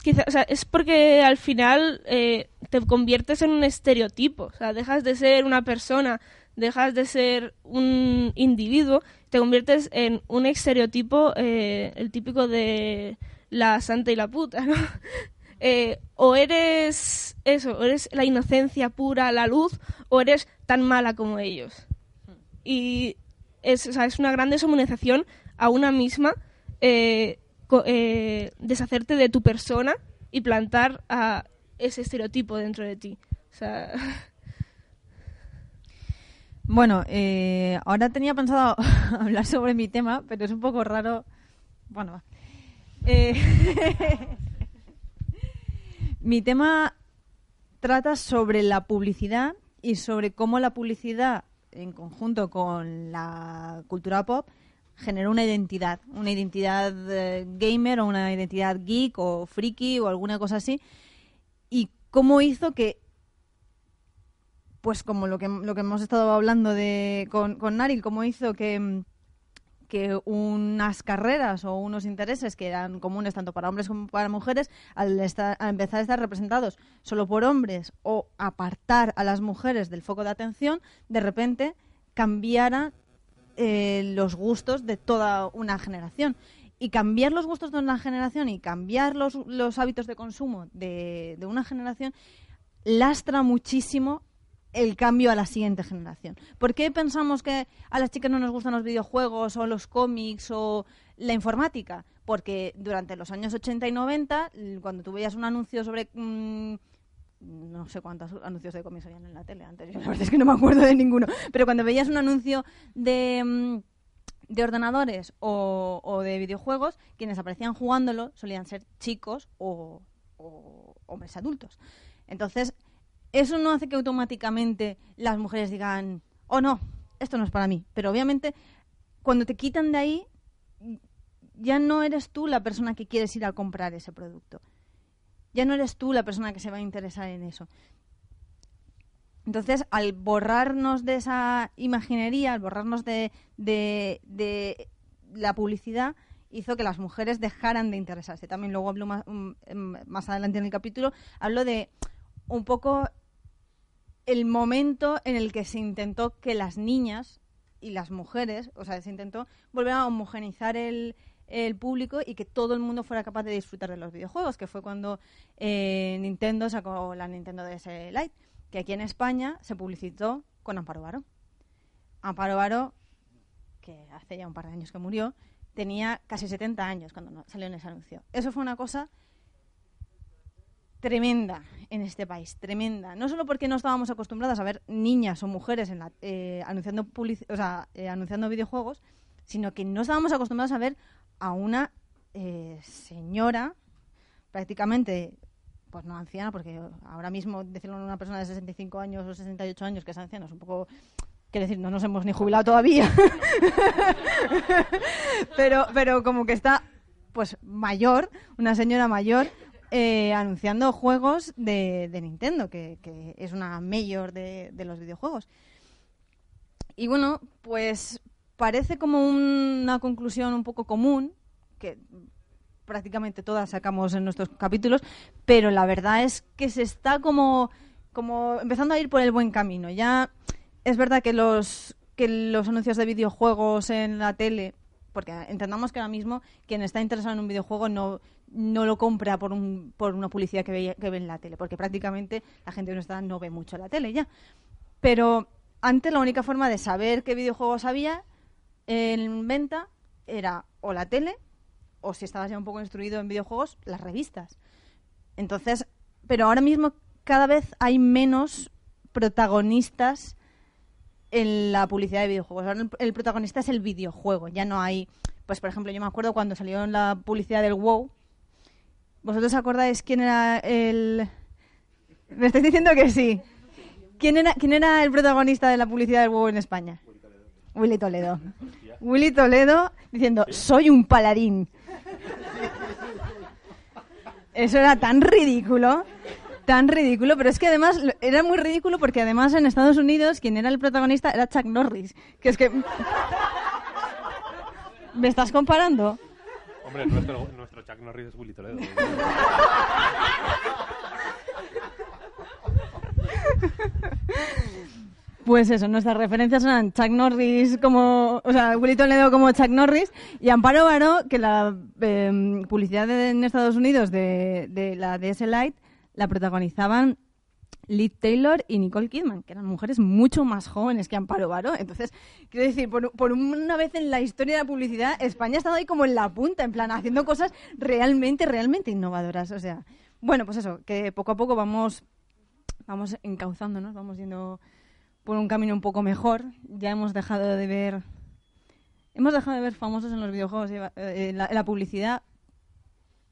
quizá- o sea, es porque al final eh, te conviertes en un estereotipo, o sea, dejas de ser una persona, dejas de ser un individuo, te conviertes en un estereotipo, eh, el típico de la santa y la puta, ¿no? [LAUGHS] Eh, o eres eso, o eres la inocencia pura, la luz, o eres tan mala como ellos. Y es, es una gran deshumanización a una misma eh, deshacerte de tu persona y plantar a ese estereotipo dentro de ti. O sea, [LAUGHS] Bueno, eh, ahora tenía pensado [LAUGHS] hablar sobre mi tema, pero es un poco raro. Bueno. Eh, [LAUGHS] mi tema trata sobre la publicidad y sobre cómo la publicidad, en conjunto con la cultura pop, generó una identidad, una identidad eh, gamer o una identidad geek o friki o alguna cosa así, y cómo hizo que pues como lo que, lo que hemos estado hablando de, con, con Naril, cómo hizo que, que unas carreras o unos intereses que eran comunes tanto para hombres como para mujeres, al, estar- al empezar a estar representados solo por hombres o apartar a las mujeres del foco de atención, de repente cambiara eh, los gustos de toda una generación. Y cambiar los gustos de una generación y cambiar los, hábitos de consumo de una generación lastra muchísimo el cambio a la siguiente generación. ¿Por qué pensamos que a las chicas no nos gustan los videojuegos o los cómics o la informática? Porque durante los años 80 y 90, l- cuando tú veías un anuncio sobre... mm, no sé cuántos anuncios de cómics habían en la tele antes, [LAUGHS] la verdad es que no me acuerdo de ninguno, pero cuando veías un anuncio de... mm, de ordenadores o, o de videojuegos, quienes aparecían jugándolo solían ser chicos o, o hombres adultos. Entonces, eso no hace que automáticamente las mujeres digan, oh no, esto no es para mí. Pero obviamente, cuando te quitan de ahí, ya no eres tú la persona que quieres ir a comprar ese producto. Ya no eres tú la persona que se va a interesar en eso. Entonces, al borrarnos de esa imaginería, al borrarnos de, de- de la publicidad, hizo que las mujeres dejaran de interesarse. También luego hablo más, mm, em, más adelante en el capítulo, hablo de un poco el momento en el que se intentó que las niñas y las mujeres, o sea, se intentó volver a homogeneizar el, público y que todo el mundo fuera capaz de disfrutar de los videojuegos, que fue cuando eh, Nintendo sacó la Nintendo DS Lite, que aquí en España se publicitó con Amparo Baró. Amparo Baró, que hace ya un par de años que murió, tenía casi 70 años cuando salió en ese anuncio. Eso fue una cosa tremenda en este país, tremenda. No solo porque no estábamos acostumbradas a ver niñas o mujeres en la- eh, anunciando, o sea, eh, anunciando videojuegos, sino que no estábamos acostumbrados a ver a una eh, señora prácticamente, pues no anciana, porque ahora mismo decirlo a una persona de 65 años o 68 años que es anciana es un poco... Quiero decir, no nos hemos ni jubilado todavía. [LAUGHS] pero, pero como que está pues mayor, una señora mayor, eh, anunciando juegos de, Nintendo, que, es una mayor de, de los videojuegos. Y bueno, pues parece como una conclusión un poco común, que prácticamente todas sacamos en nuestros capítulos, pero la verdad es que se está como, como empezando a ir por el buen camino. Ya es verdad que los, que los anuncios de videojuegos en la tele, porque entendamos que ahora mismo quien está interesado en un videojuego no, no lo compra por, un, por una publicidad que ve, que ve en la tele, porque prácticamente la gente que no está no ve mucho la tele ya. Pero antes la única forma de saber qué videojuegos había en venta era o la tele o si estabas ya un poco instruido en videojuegos, las revistas. Entonces, pero ahora mismo cada vez hay menos protagonistas en la publicidad de videojuegos. Ahora el, el protagonista es el videojuego, ya no hay, pues por ejemplo, yo me acuerdo cuando salió en la publicidad del WoW. ¿Vosotros acordáis quién era el Me estáis diciendo que sí. ¿Quién era quién era el protagonista de la publicidad del WoW en España? Willy Toledo. Willy Toledo diciendo, "Soy un paladín." [LAUGHS] Eso era tan ridículo, tan ridículo, pero es que además era muy ridículo porque además en Estados Unidos quien era el protagonista era Chuck Norris, que es que ¿Me estás comparando? Hombre, nuestro, nuestro Chuck Norris es Willy Toledo. Pues eso, nuestras referencias eran Chuck Norris como, o sea, Willy Toledo como Chuck Norris y Amparo Baró, que la eh, publicidad de- en Estados Unidos de, de la DS Lite la protagonizaban Liz Taylor y Nicole Kidman, que eran mujeres mucho más jóvenes que Amparo Baró. Entonces, quiero decir, por, por una vez en la historia de la publicidad, España ha estado ahí como en la punta, en plan, haciendo cosas realmente, realmente innovadoras. O sea, bueno, pues eso, que poco a poco vamos, vamos encauzándonos, vamos yendo por un camino un poco mejor. Ya hemos dejado de ver. Hemos dejado de ver famosos en los videojuegos, eh, en la, la publicidad.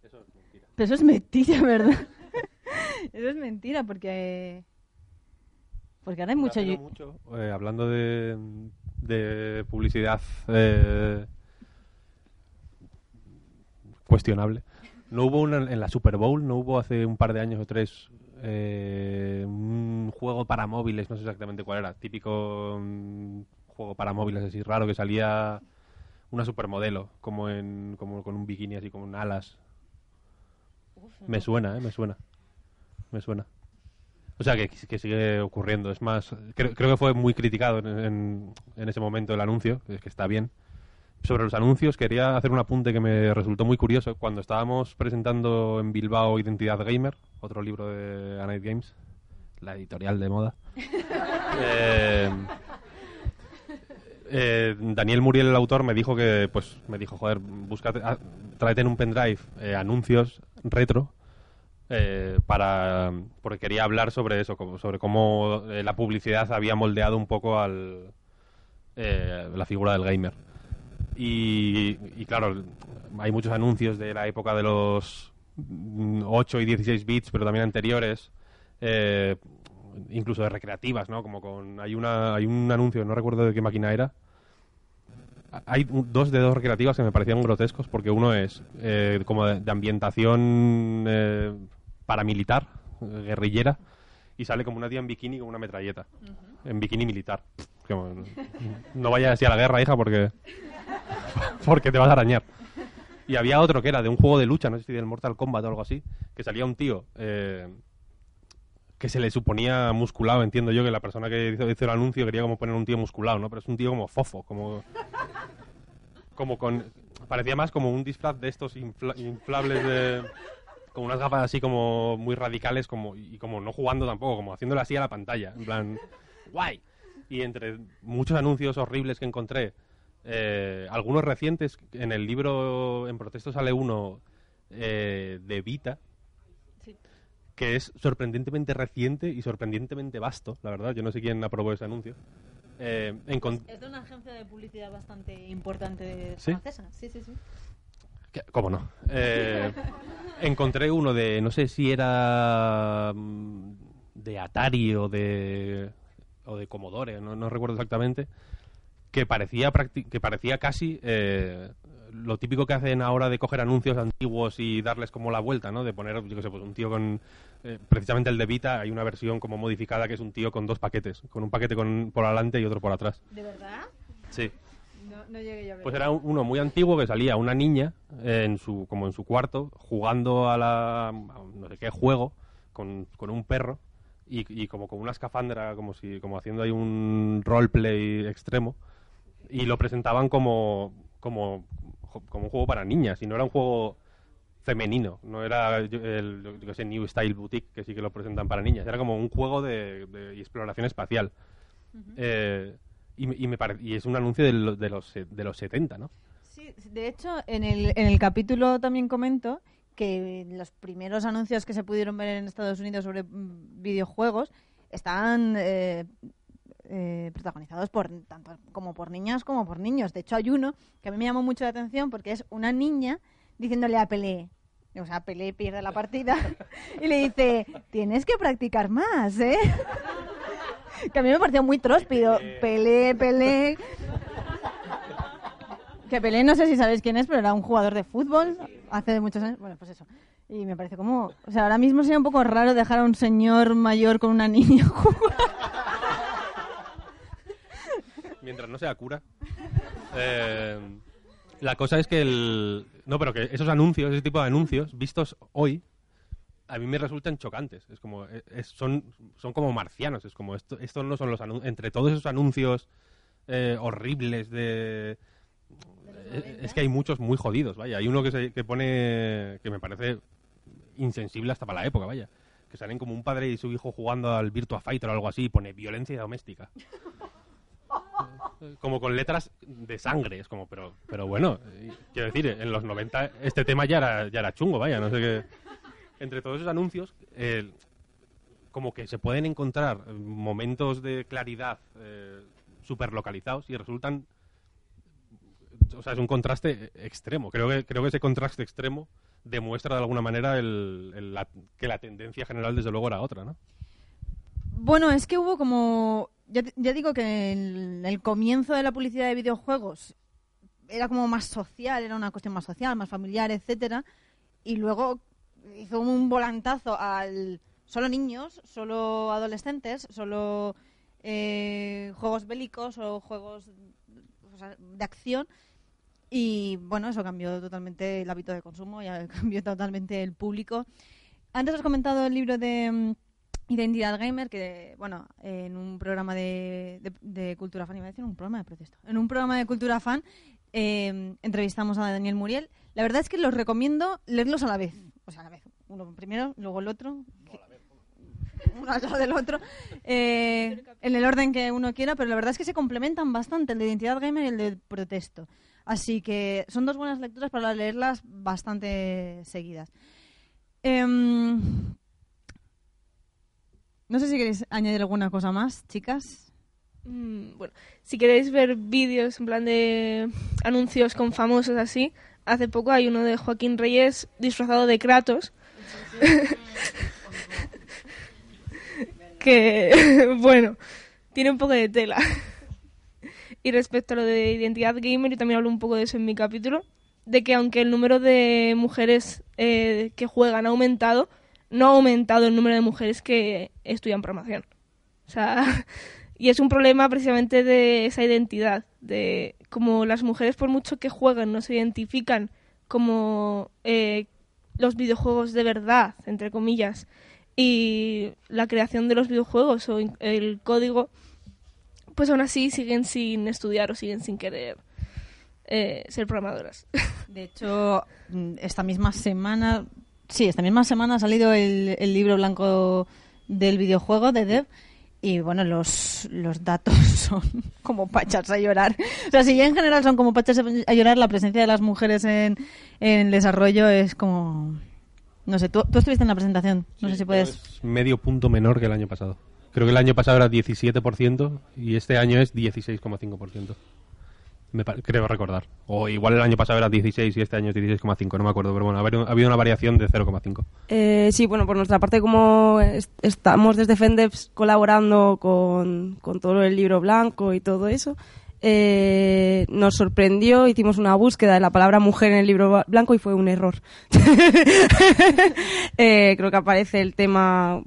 Pero eso es mentira, [LAUGHS] ¿verdad? [LAUGHS] eso es mentira, porque. Porque ahora hay mucho. Mucho, eh, hablando de, de publicidad eh, cuestionable, no hubo una, en la Super Bowl, no hubo hace un par de años o tres eh, un juego para móviles, no sé exactamente cuál era, típico mm, juego para móviles así raro que salía una supermodelo, como en como con un bikini así como en alas. Me suena, eh, me suena. Me suena. O sea, que, que sigue ocurriendo. Es más, creo, creo que fue muy criticado en, en- en ese momento el anuncio, es que está bien. Sobre los anuncios, quería hacer un apunte que me resultó muy curioso. Cuando estábamos presentando en Bilbao Identidad Gamer, otro libro de A Night Games, la editorial de moda, [LAUGHS] eh, eh, Daniel Muriel, el autor, me dijo que, pues, me dijo, joder, búscate, ah, tráete en un pendrive eh, anuncios retro eh, para porque quería hablar sobre eso, sobre cómo eh, la publicidad había moldeado un poco al eh, la figura del gamer. Y, y claro, hay muchos anuncios de la época de los mm, 8 y 16 bits, pero también anteriores, eh, incluso de recreativas, ¿no? Como con hay una hay un anuncio, no recuerdo de qué máquina era. Hay dos de dos recreativas que me parecían grotescos porque uno es eh, como de, de ambientación eh, paramilitar, guerrillera, y sale como una tía en bikini con una metralleta, en bikini militar. Como, no vayas así a la guerra, hija, porque porque te vas a arañar. Y había otro que era de un juego de lucha, no sé si del Mortal Kombat o algo así, que salía un tío eh, que se le suponía musculado, entiendo yo que la persona que hizo, hizo el anuncio quería como poner un tío musculado, ¿no? Pero es un tío como fofo, como como con parecía más como un disfraz de estos infla- inflables de como unas gafas así como muy radicales como y como no jugando tampoco, como haciéndole así a la pantalla, en plan [LAUGHS] guay. Y entre muchos anuncios horribles que encontré, eh, algunos recientes, en el libro En Protesto sale uno eh, de Vita, que es sorprendentemente reciente y sorprendentemente vasto, la verdad. Yo no sé quién aprobó ese anuncio. Eh, encon- Es de una agencia de publicidad bastante importante de ¿Sí? francesa. Sí, sí, sí. ¿Cómo no? Eh, encontré uno de, no sé si era mm, de Atari o de, o de Commodore, no, no recuerdo exactamente, que parecía, que parecía casi eh, lo típico que hacen ahora de coger anuncios antiguos y darles como la vuelta, ¿no? De poner, yo qué sé, pues un tío con... eh, precisamente el de Vita, hay una versión como modificada que es un tío con dos paquetes, con un paquete con, por adelante y otro por atrás. ¿De verdad? Sí. No, no llegué yo a ver. Pues era un- uno muy antiguo que salía una niña en su como en su cuarto jugando a la a no sé qué juego con, con un perro y, y como con una escafandra como si como haciendo ahí un roleplay extremo y lo presentaban como como, como un juego para niñas y no era un juego femenino, no era el yo sé, New Style Boutique, que sí que lo presentan para niñas, era como un juego de, de exploración espacial. Eh, y, y, me pare- y es un anuncio de, lo- de los, de los 70, ¿no? Sí, de hecho, en el, en el capítulo también comento que los primeros anuncios que se pudieron ver en Estados Unidos sobre mm, videojuegos están eh, eh, protagonizados por tanto como por niñas como por niños. De hecho, hay uno que a mí me llamó mucho la atención porque es una niña diciéndole a Pelé, o sea, Pelé pierde la partida [LAUGHS] y le dice, tienes que practicar más, ¿eh? Que a mí me pareció muy tróspido. Pelé, Pelé. Que Pelé, no sé si sabéis quién es, pero era un jugador de fútbol hace muchos años. Bueno, pues eso. Y me parece como. O sea, ahora mismo sería un poco raro dejar a un señor mayor con una niña [LAUGHS] jugar. mientras no sea cura. Eh, la cosa es que el... No, pero que esos anuncios, ese tipo de anuncios, vistos hoy, a mí me resultan chocantes. Es como... eh, es- son, son como marcianos. Es como... Esto, estos no son los anuncios... Entre todos esos anuncios eh, horribles de... eh, Es que hay muchos muy jodidos, vaya. Hay uno que, se, que pone... que me parece insensible hasta para la época, vaya. Que salen como un padre y su hijo jugando al Virtua Fighter o algo así y pone violencia doméstica [LAUGHS] como con letras de sangre. Es como, pero, pero bueno, eh, quiero decir, en los 90 este tema ya era, ya era chungo, vaya, no sé qué. Entre todos esos anuncios, eh, como que se pueden encontrar momentos de claridad eh, localizados y resultan. O sea, es un contraste extremo. Creo que, creo que ese contraste extremo demuestra de alguna manera el- que la tendencia general, desde luego, era otra, ¿no? Bueno, es que hubo como. Ya, ya digo que el, el comienzo de la publicidad de videojuegos era como más social, era una cuestión más social, más familiar, etcétera. Y luego hizo un volantazo al solo niños, solo adolescentes, solo eh, juegos bélicos o juegos de acción. Y bueno, eso cambió totalmente el hábito de consumo, ya [LAUGHS] cambió totalmente el público. Antes has comentado el libro de mm, Identidad Gamer, que, bueno, en un programa de, de- de cultura fan, iba a decir un programa de protesto, en un programa de cultura fan eh, entrevistamos a Daniel Muriel. La verdad es que los recomiendo leerlos a la vez, o sea, a la vez. Uno primero, luego el otro. [LAUGHS] Uno al lado del otro, eh, en el orden que uno quiera, pero la verdad es que se complementan bastante, el de Identidad Gamer y el de Protesto. Así que son dos buenas lecturas para leerlas bastante seguidas. Em, no sé si queréis añadir alguna cosa más, chicas. Mm, bueno, si queréis ver vídeos en plan de anuncios con famosos así, hace poco hay uno de Joaquín Reyes disfrazado de Kratos. que, [LAUGHS] bueno, tiene un poco de tela. y respecto a lo de identidad gamer, y también hablo un poco de eso en mi capítulo, de que aunque el número de mujeres eh, que juegan ha aumentado, no ha aumentado el número de mujeres que estudian programación. O sea, y es un problema precisamente de esa identidad, de como las mujeres por mucho que jueguen no se identifican como eh, los videojuegos de verdad, entre comillas, y la creación de los videojuegos o el código, pues aún así siguen sin estudiar o siguen sin querer eh, ser programadoras. [LAUGHS] De hecho, mm, esta misma semana, sí, esta misma semana ha salido el, el libro blanco del videojuego de Dev. Y bueno, los, los datos [LAUGHS] son como para echarse a llorar. O sea, si ya en general son como para echarse a llorar, la presencia de las mujeres en, en el desarrollo es como... No sé, tú, tú estuviste en la presentación. No sé si puedes... Es medio punto menor que el año pasado. Creo que el año pasado era 17% y este año es 16,5%. Me creo recordar. O igual el año pasado era 16 y este año es 16,5, no me acuerdo. Pero bueno, ha habido, ha habido una variación de 0,5. Eh, sí, bueno, por nuestra parte, como est- estamos desde Fendeps colaborando con, todo el libro blanco y todo eso, eh, nos sorprendió, hicimos una búsqueda de la palabra mujer en el libro blanco y fue un error. [LAUGHS] Eh, creo que aparece el tema,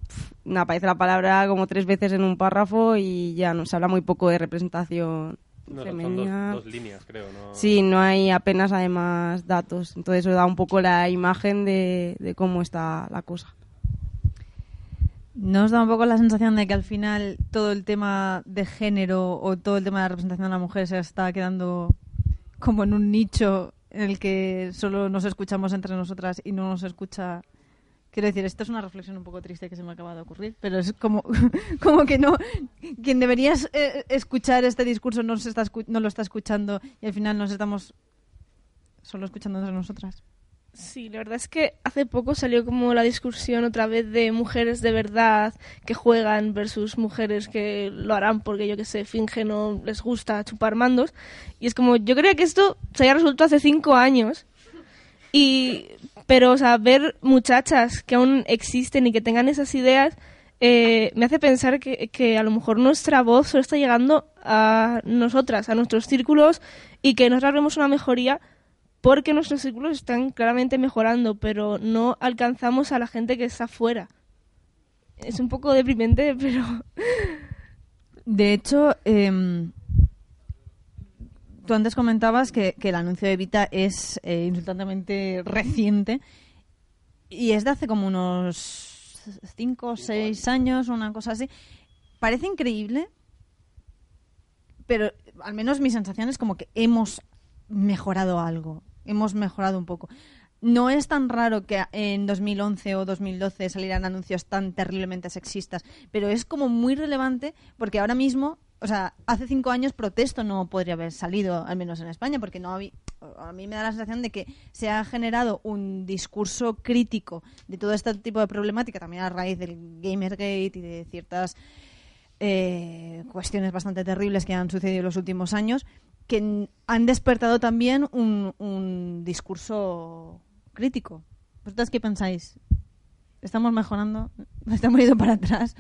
aparece la palabra como tres veces en un párrafo y ya nos habla muy poco de representación No, son femenina. dos, dos líneas, creo. ¿no? Sí, no hay apenas además datos. Entonces eso da un poco la imagen de, de cómo está la cosa. ¿No os da un poco la sensación de que al final todo el tema de género o todo el tema de la representación de la mujer se está quedando como en un nicho en el que solo nos escuchamos entre nosotras y no nos escucha. Quiero decir, esto es una reflexión un poco triste que se me acaba de ocurrir, pero es como, [LAUGHS] como que no. Quien debería eh, escuchar este discurso no, se está, no lo está escuchando y al final nos estamos solo escuchando entre nosotras. Sí, la verdad es que hace poco salió como la discusión otra vez de mujeres de verdad que juegan versus mujeres que lo harán porque yo que sé, fingen o les gusta chupar mandos. Y es como, yo creo que esto se haya resuelto hace cinco años. Y, pero, o sea, ver muchachas que aún existen y que tengan esas ideas eh, me hace pensar que, a lo mejor nuestra voz solo está llegando a nosotras, a nuestros círculos y que nosotras vemos una mejoría porque nuestros círculos están claramente mejorando, pero no alcanzamos a la gente que está fuera. Es un poco deprimente, [LAUGHS] pero De hecho, em, tú antes comentabas que, el anuncio de Evita es eh, insultantemente reciente y es de hace como unos 5 o 6 años, una cosa así. Parece increíble, pero al menos mi sensación es como que hemos mejorado algo, hemos mejorado un poco. No es tan raro que en 2011 o 2012 salieran anuncios tan terriblemente sexistas, pero es como muy relevante porque ahora mismo, o sea, hace cinco años Protesto no podría haber salido, al menos en España, porque no había, a mí me da la sensación de que se ha generado un discurso crítico de todo este tipo de problemática, también a raíz del Gamergate y de ciertas eh, cuestiones bastante terribles que han sucedido en los últimos años, que han despertado también un, un discurso crítico. ¿Vosotras qué pensáis? ¿Estamos mejorando? ¿Estamos yendo para atrás?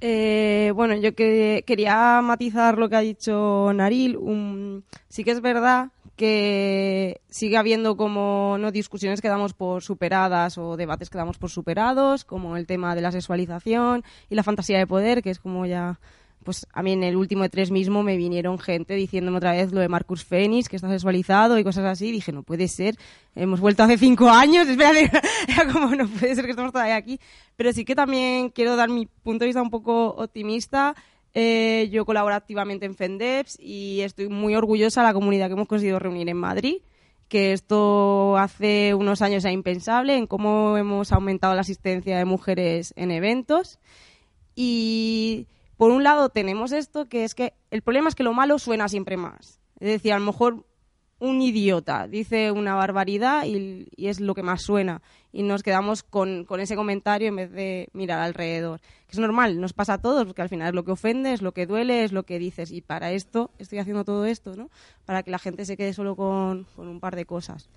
Eh, bueno, yo que, quería matizar lo que ha dicho Naril. Un- sí que es verdad que sigue habiendo como no discusiones que damos por superadas o debates que damos por superados, como el tema de la sexualización y la fantasía de poder, que es como ya pues a mí en el último de tres mismo me vinieron gente diciéndome otra vez lo de Marcus Fenix, que está sexualizado y cosas así. Dije, no puede ser, hemos vuelto hace cinco años, [LAUGHS] espérate, era como, no puede ser que estemos todavía aquí. Pero sí que también quiero dar mi punto de vista un poco optimista. Eh, yo colaboro activamente en FENDEPS y estoy muy orgullosa de la comunidad que hemos conseguido reunir en Madrid que esto hace unos años era impensable, en cómo hemos aumentado la asistencia de mujeres en eventos. Y por un lado tenemos esto, que es que el problema es que lo malo suena siempre más. Es decir, a lo mejor un idiota dice una barbaridad y, y es lo que más suena. Y nos quedamos con, con ese comentario en vez de mirar alrededor. Que es normal, nos pasa a todos, porque al final es lo que ofende, es lo que duele, es lo que dices. Y para esto estoy haciendo todo esto, ¿no? Para que la gente se quede solo con, con un par de cosas.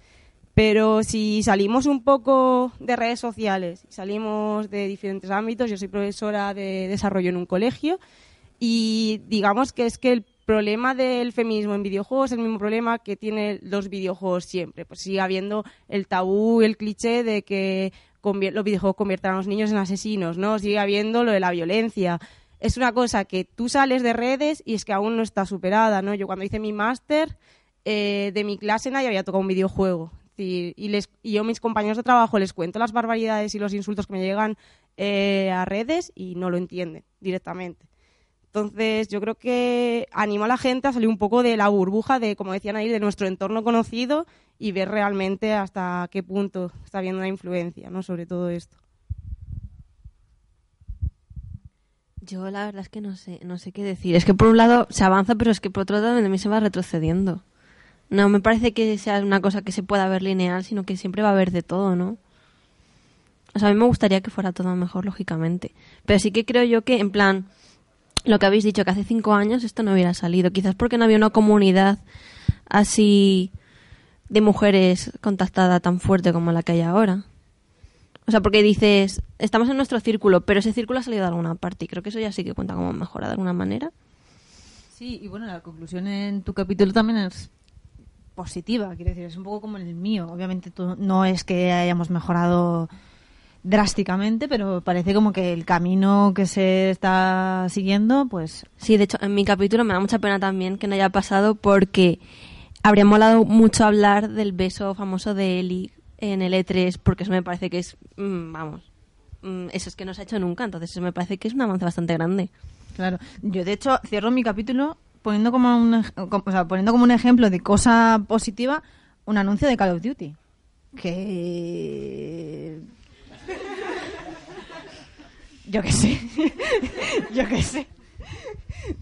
Pero si salimos un poco de redes sociales, salimos de diferentes ámbitos, yo soy profesora de desarrollo en un colegio y digamos que es que el problema del feminismo en videojuegos es el mismo problema que tienen los videojuegos siempre. Pues sigue habiendo el tabú, el cliché de que los videojuegos conviertan a los niños en asesinos, ¿no? Sigue habiendo lo de la violencia. Es una cosa que tú sales de redes y es que aún no está superada, ¿no? Yo cuando hice mi máster eh, de mi clase nadie había tocado un videojuego. Decir, Y, les, y yo mis compañeros de trabajo les cuento las barbaridades y los insultos que me llegan eh, a redes y no lo entienden directamente. Entonces, yo creo que animo a la gente a salir un poco de la burbuja de, como decían ahí, de nuestro entorno conocido y ver realmente hasta qué punto está habiendo una influencia, ¿no? Sobre todo esto. Yo la verdad es que no sé, no sé qué decir. Es que por un lado se avanza, pero es que por otro lado también se va retrocediendo. No me parece que sea una cosa que se pueda ver lineal, sino que siempre va a haber de todo, ¿no? O sea, a mí me gustaría que fuera todo mejor, lógicamente. Pero sí que creo yo que, en plan, lo que habéis dicho, que hace cinco años esto no hubiera salido. Quizás porque no había una comunidad así de mujeres contactada tan fuerte como la que hay ahora. O sea, porque dices, estamos en nuestro círculo, pero ese círculo ha salido de alguna parte y creo que eso ya sí que cuenta como mejora de alguna manera. Sí, y bueno, la conclusión en tu capítulo también es positiva, quiero decir, es un poco como en el mío. Obviamente tú, no es que hayamos mejorado drásticamente, pero parece como que el camino que se está siguiendo, pues Sí, de hecho, en mi capítulo me da mucha pena también que no haya pasado porque habría molado mucho hablar del beso famoso de Eli en el E3, porque eso me parece que es, mm, vamos, mm, eso es que no se ha hecho nunca, entonces eso me parece que es un avance bastante grande. Claro, yo de hecho cierro mi capítulo poniendo como un, o sea, poniendo como un ejemplo de cosa positiva un anuncio de Call of Duty. Que yo qué sé. [LAUGHS] yo qué sé.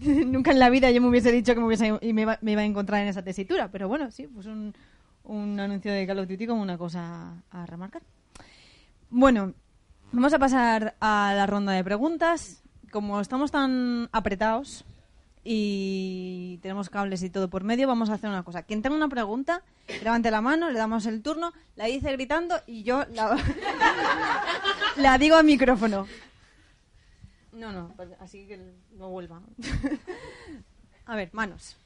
[LAUGHS] Nunca en la vida yo me hubiese dicho que me, hubiese, me, iba, me iba a encontrar en esa tesitura. Pero bueno, sí, pues un, un anuncio de Call of Duty como una cosa a remarcar. Bueno, vamos a pasar a la ronda de preguntas. Como estamos tan apretados y tenemos cables y todo por medio, vamos a hacer una cosa. Quien tenga una pregunta, levante la mano, le damos el turno, la dice gritando y yo [LAUGHS] la, digo al micrófono. No, no, pues así que no vuelva. A ver, manos.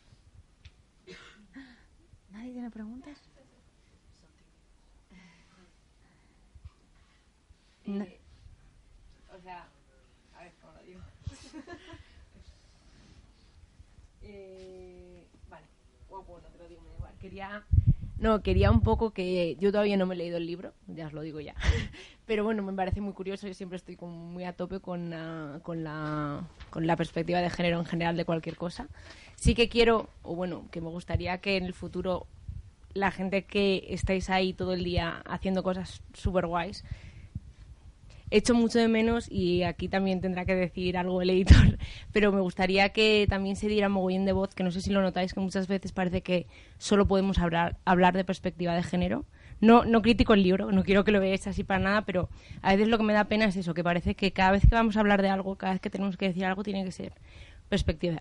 ¿Nadie tiene preguntas? No. O sea, a ver, ¿cómo lo digo? Eh. Quería, no, quería un poco que yo todavía no me he leído el libro, ya os lo digo ya. [LAUGHS] Pero bueno, me parece muy curioso, yo siempre estoy muy a tope con, ah, con, la, con la perspectiva de género en general de cualquier cosa. Sí que quiero, o bueno, que me gustaría que en el futuro la gente que estáis ahí todo el día haciendo cosas súper guays, echo mucho de menos y aquí también tendrá que decir algo el editor, [LAUGHS] pero me gustaría que también se diera mogollón de voz, que no sé si lo notáis, que muchas veces parece que solo podemos hablar, hablar de perspectiva de género. No, no critico el libro, no quiero que lo veáis así para nada, pero a veces lo que me da pena es eso, que parece que cada vez que vamos a hablar de algo, cada vez que tenemos que decir algo, tiene que ser perspectiva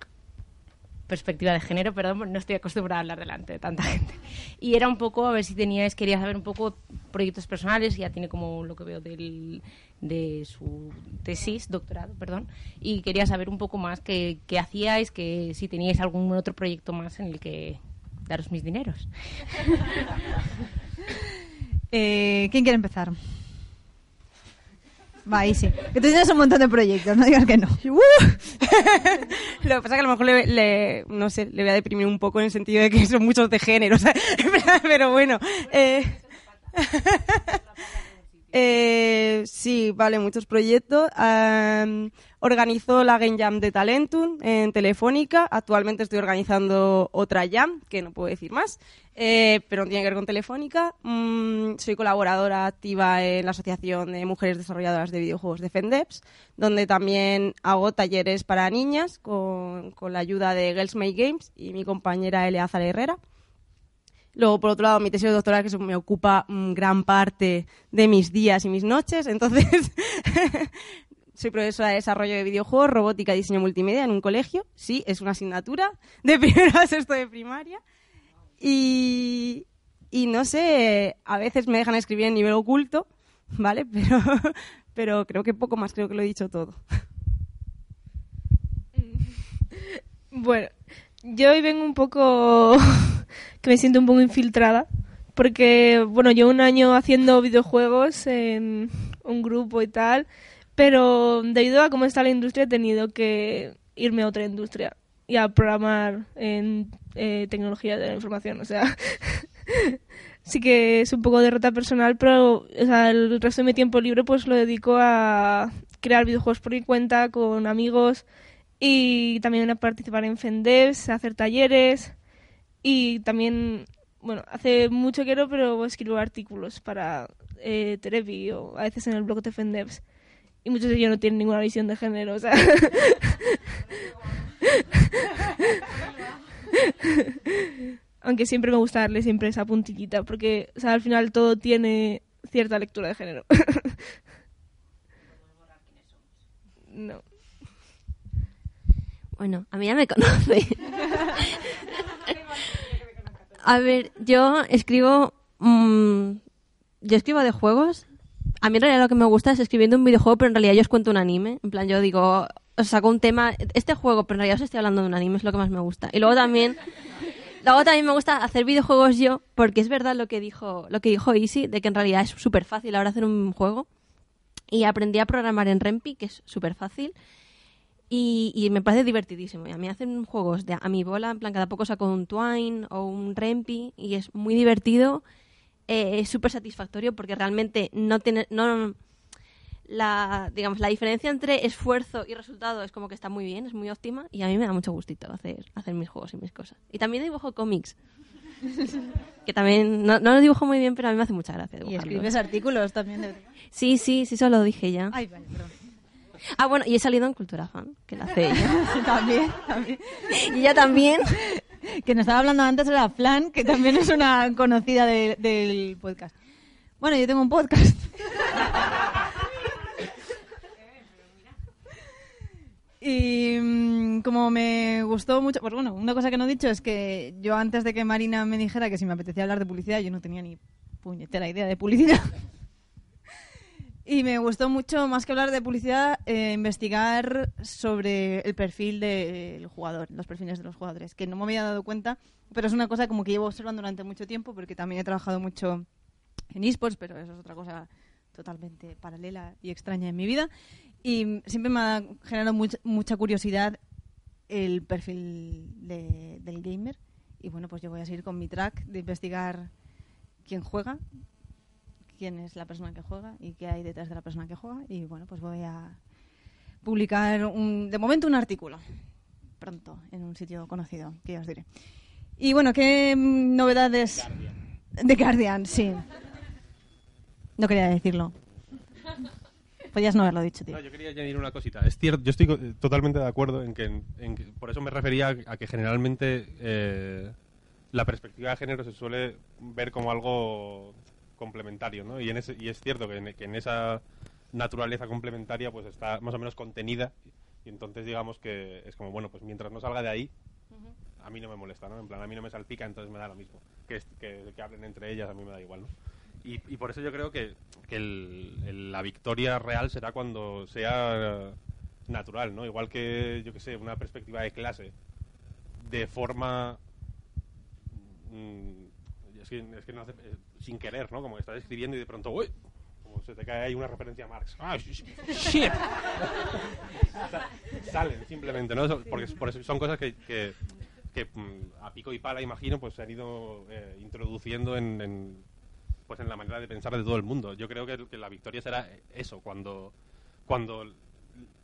perspectiva de género, perdón, no estoy acostumbrada a hablar delante de tanta gente. Y era un poco, a ver si teníais, quería saber un poco proyectos personales, ya tiene como lo que veo del, de su tesis, doctorado, perdón, y quería saber un poco más qué, qué hacíais, que si teníais algún otro proyecto más en el que daros mis dineros. [LAUGHS] Eh, ¿Quién quiere empezar? Va, ahí sí. Que tú tienes un montón de proyectos, no digas que no. [LAUGHS] ¡Uh! [LAUGHS] Lo que pasa es que a lo mejor le, le- no sé, le voy a deprimir un poco en el sentido de que son muchos de género, o sea, pero bueno. eh, eh, sí, vale, muchos proyectos. Organizó la Game Jam de Talentum en Telefónica. Actualmente estoy organizando otra Jam, que no puedo decir más, eh, pero no tiene que ver con Telefónica. Mm, soy colaboradora activa en la Asociación de Mujeres Desarrolladoras de Videojuegos de FENDEPS, donde también hago talleres para niñas con, con la ayuda de Girls Make Games y mi compañera Eleazar Herrera. Luego, por otro lado, mi tesis de doctorado, que me ocupa mm, gran parte de mis días y mis noches. Entonces, [LAUGHS] soy profesora de desarrollo de videojuegos, robótica y diseño multimedia en un colegio. Sí, es una asignatura de [LAUGHS] primero a sexto de primaria. Y, y no sé, a veces me dejan escribir en nivel oculto, ¿vale? [LAUGHS] Pero, pero creo que poco más, creo que lo he dicho todo. Bueno, yo hoy vengo un poco [LAUGHS] que me siento un poco infiltrada porque bueno, llevo un año haciendo videojuegos en un grupo y tal, pero debido a cómo está la industria he tenido que irme a otra industria y a programar en eh, tecnología de la información, o sea, [LAUGHS] sí que es un poco derrota personal, pero o sea, el resto de mi tiempo libre pues lo dedico a crear videojuegos por mi cuenta con amigos y también a participar en FENDEVS, a hacer talleres y también, bueno, hace mucho quiero, pero escribo artículos para eh, Terebi o a veces en el blog de FENDEVS y muchos de ellos no tienen ninguna visión de género, o sea... [LAUGHS] Aunque siempre me gusta darle siempre esa puntillita, porque o sea, al final todo tiene cierta lectura de género. [LAUGHS] no. Bueno, a mí ya me conoce. a ver, yo escribo. mm, yo escribo de juegos. A mí en realidad lo que me gusta es escribiendo un videojuego, pero en realidad yo os cuento un anime. En plan, yo digo, os saco un tema, este juego, pero en realidad os estoy hablando de un anime, es lo que más me gusta. Y luego también. Luego también me gusta hacer videojuegos yo, porque es verdad lo que dijo, lo que dijo Easy, de que en realidad es súper fácil ahora hacer un juego. Y aprendí a programar en Rempi, que es súper fácil. Y, y me parece divertidísimo. Y a mí hacen juegos de a mi bola, en plan, cada poco saco un Twine o un Rempi y es muy divertido. Eh, es súper satisfactorio porque realmente no tiene. No, la, digamos, la diferencia entre esfuerzo y resultado es como que está muy bien, es muy óptima y a mí me da mucho gustito hacer, hacer mis juegos y mis cosas. Y también dibujo cómics. [LAUGHS] que también, no, no lo dibujo muy bien, pero a mí me hace mucha gracia Y dibujarlos. escribes artículos también. De... Sí, sí, sí, eso lo dije ya. Ay, vale, perdón. Ah, bueno, y he salido en Cultura Fan, que la hace ella. [LAUGHS] también, también. [LAUGHS] y ella también. Que nos estaba hablando antes era Flan, que también es una conocida de- del podcast. Bueno, yo tengo un podcast. [LAUGHS] Y mm, como me gustó mucho, pues bueno, una cosa que no he dicho es que yo antes de que Marina me dijera que si me apetecía hablar de publicidad, yo no tenía ni puñetera idea de publicidad. Y me gustó mucho, más que hablar de publicidad, eh, investigar sobre el perfil del jugador, los perfiles de los jugadores, que no me había dado cuenta, pero es una cosa como que llevo observando durante mucho tiempo, porque también he trabajado mucho en esports, pero eso es otra cosa totalmente paralela y extraña en mi vida. Y siempre me ha generado mucha, mucha curiosidad el perfil de- del gamer. Y bueno, pues yo voy a seguir con mi track de investigar quién juega, quién es la persona que juega y qué hay detrás de la persona que juega. Y bueno, pues voy a publicar un, de momento un artículo pronto en un sitio conocido, que ya os diré. Y bueno, ¿qué novedades? De Guardian, sí. No quería decirlo. Podías no haberlo dicho, tío. No, yo quería añadir una cosita. Es cierto, yo estoy totalmente de acuerdo en que, en que- por eso me refería a que generalmente eh, la perspectiva de género se suele ver como algo complementario, ¿no? Y, en ese- y es cierto que en, que en esa naturaleza complementaria pues está más o menos contenida y entonces digamos que es como, bueno, pues mientras no salga de ahí, a mí no me molesta, ¿no? En plan, a mí no me salpica, entonces me da lo mismo. Que, es- que, que hablen entre ellas, a mí me da igual, ¿no? Y, y por eso yo creo que, que el- el- la victoria real será cuando sea natural, ¿no? Igual que, yo que sé, una perspectiva de clase de forma... mm, es que, es que no hace- eh, sin querer, ¿no? Como que estás escribiendo y de pronto, ¡uy! Como se te cae ahí una referencia a Marx. ¡Ah, sh- shit! Sa- Salen simplemente, ¿no? Porque son cosas que, que, que, mm, a pico y pala, imagino, pues se han ido eh, introduciendo en, en, pues en la manera de pensar de todo el mundo. Yo creo que, que la victoria será eso, cuando cuando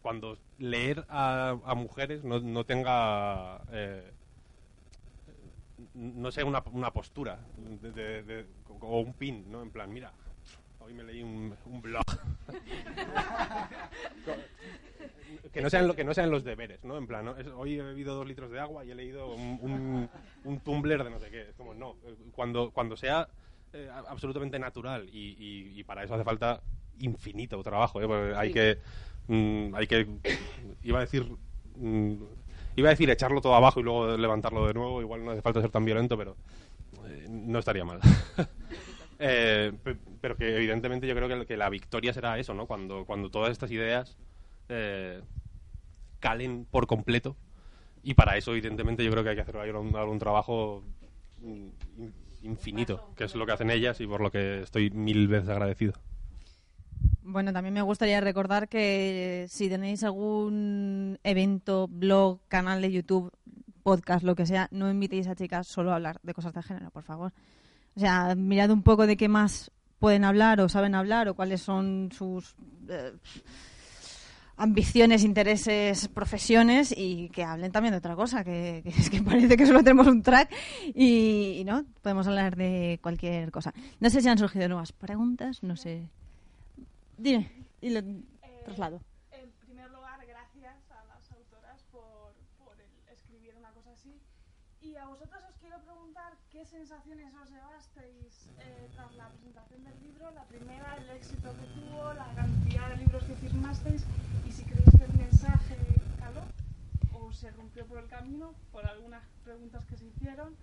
cuando leer a, a mujeres no, no tenga eh, no sea una, una postura de- de- de- o un pin, ¿no? En plan, mira, hoy me leí un, un blog. [LAUGHS] que no sean lo que no sean los deberes, ¿no? En plan, ¿no? Es- hoy he bebido dos litros de agua y he leído un, un, un tumbler de no sé qué. Es como, no, eh, cuando, cuando sea eh, absolutamente natural y, y- y para eso hace falta infinito trabajo, ¿eh? Porque hay que mm, hay que iba a decir mm, iba a decir echarlo todo abajo y luego levantarlo de nuevo, igual no hace falta ser tan violento, pero eh, no estaría mal. [LAUGHS] Eh, pe- pero que evidentemente yo creo que, que la victoria será eso, ¿no? Cuando, cuando todas estas ideas eh, calen por completo. Y para eso, evidentemente, yo creo que hay que hacer algún trabajo mm, in- infinito, que es lo que hacen ellas y por lo que estoy mil veces agradecido. Bueno, también me gustaría recordar que si tenéis algún evento, blog, canal de YouTube, podcast, lo que sea, no invitéis a chicas solo a hablar de cosas de género, por favor. O sea, mirad un poco de qué más pueden hablar o saben hablar o cuáles son sus eh, ambiciones, intereses, profesiones y que hablen también de otra cosa, que, [LAUGHS] es que parece que solo tenemos un track y no, podemos hablar de cualquier cosa. No sé si han surgido nuevas preguntas, no sé. Dime, y lo traslado. En primer lugar, gracias a las autoras por, por escribir una cosa así. Y a vosotros os quiero preguntar qué sensaciones os llevasteis eh, tras la presentación del libro. La primera, el éxito que tuvo, la cantidad de libros que firmasteis y si creéis que el mensaje caló o se rompió por el camino por algunas preguntas que se hicieron.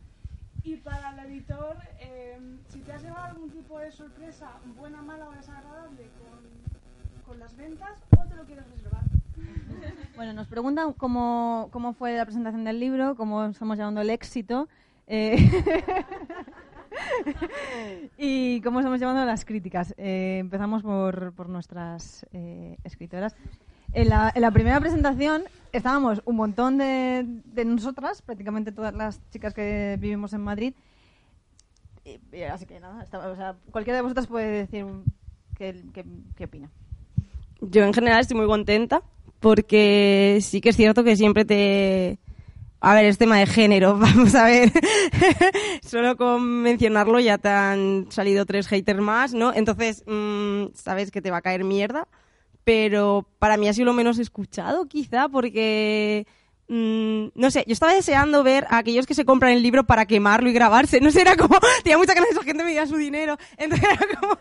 Y para el editor, eh, si te has llevado algún tipo de sorpresa, buena, mala o desagradable con, con las ventas o te lo quieres reservar. Bueno, nos preguntan cómo, cómo fue la presentación del libro, cómo estamos llamando el éxito. eh, [LAUGHS] y cómo estamos llevando las críticas. Eh, empezamos por, por nuestras eh, escritoras. En la, en la primera presentación estábamos un montón de, de nosotras, prácticamente todas las chicas que vivimos en Madrid. Y- y así que nada, estaba- o sea, cualquiera de vosotras puede decir qué, opina. Yo en general estoy muy contenta porque sí que es cierto que siempre te... A ver, es tema de género, [LAUGHS] vamos a ver. [LAUGHS] Solo con mencionarlo ya te han salido tres haters más, ¿no? Entonces, mm, sabes que te va a caer mierda. Pero para mí ha sido lo menos escuchado, quizá, porque mm, no sé, yo estaba deseando ver a aquellos que se compran el libro para quemarlo y grabarse. No sé, era como, [LAUGHS] tenía mucha ganas de esa gente me diera su dinero. Entonces era como,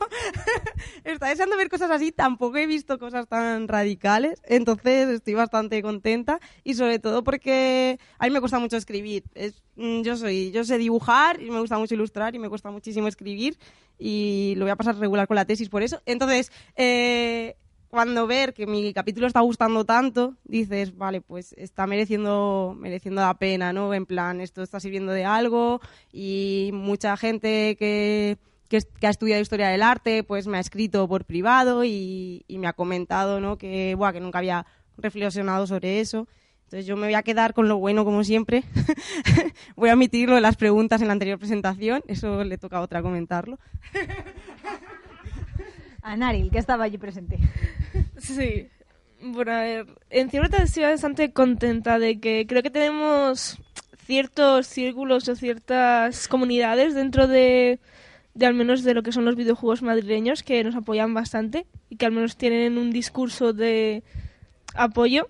[LAUGHS] estaba deseando ver cosas así. Tampoco he visto cosas tan radicales. Entonces estoy bastante contenta y sobre todo porque a mí me cuesta mucho escribir. Es, mm, yo soy, yo sé dibujar y me gusta mucho ilustrar y me cuesta muchísimo escribir y lo voy a pasar regular con la tesis por eso. Entonces, eh, cuando ver que mi capítulo está gustando tanto, dices, vale, pues está mereciendo, mereciendo la pena, ¿no? En plan, esto está sirviendo de algo y mucha gente que, que, que ha estudiado historia del arte, pues me ha escrito por privado y, y me ha comentado, ¿no? Que, buah, que nunca había reflexionado sobre eso. Entonces yo me voy a quedar con lo bueno, como siempre. [LAUGHS] voy a omitir lo de las preguntas en la anterior presentación, eso le toca a otra comentarlo. [LAUGHS] A Naril, que estaba allí presente. [LAUGHS] Sí. Bueno, a ver, en cierta estoy bastante contenta de que creo que tenemos ciertos círculos o ciertas comunidades dentro de, de al menos de lo que son los videojuegos madrileños que nos apoyan bastante y que al menos tienen un discurso de apoyo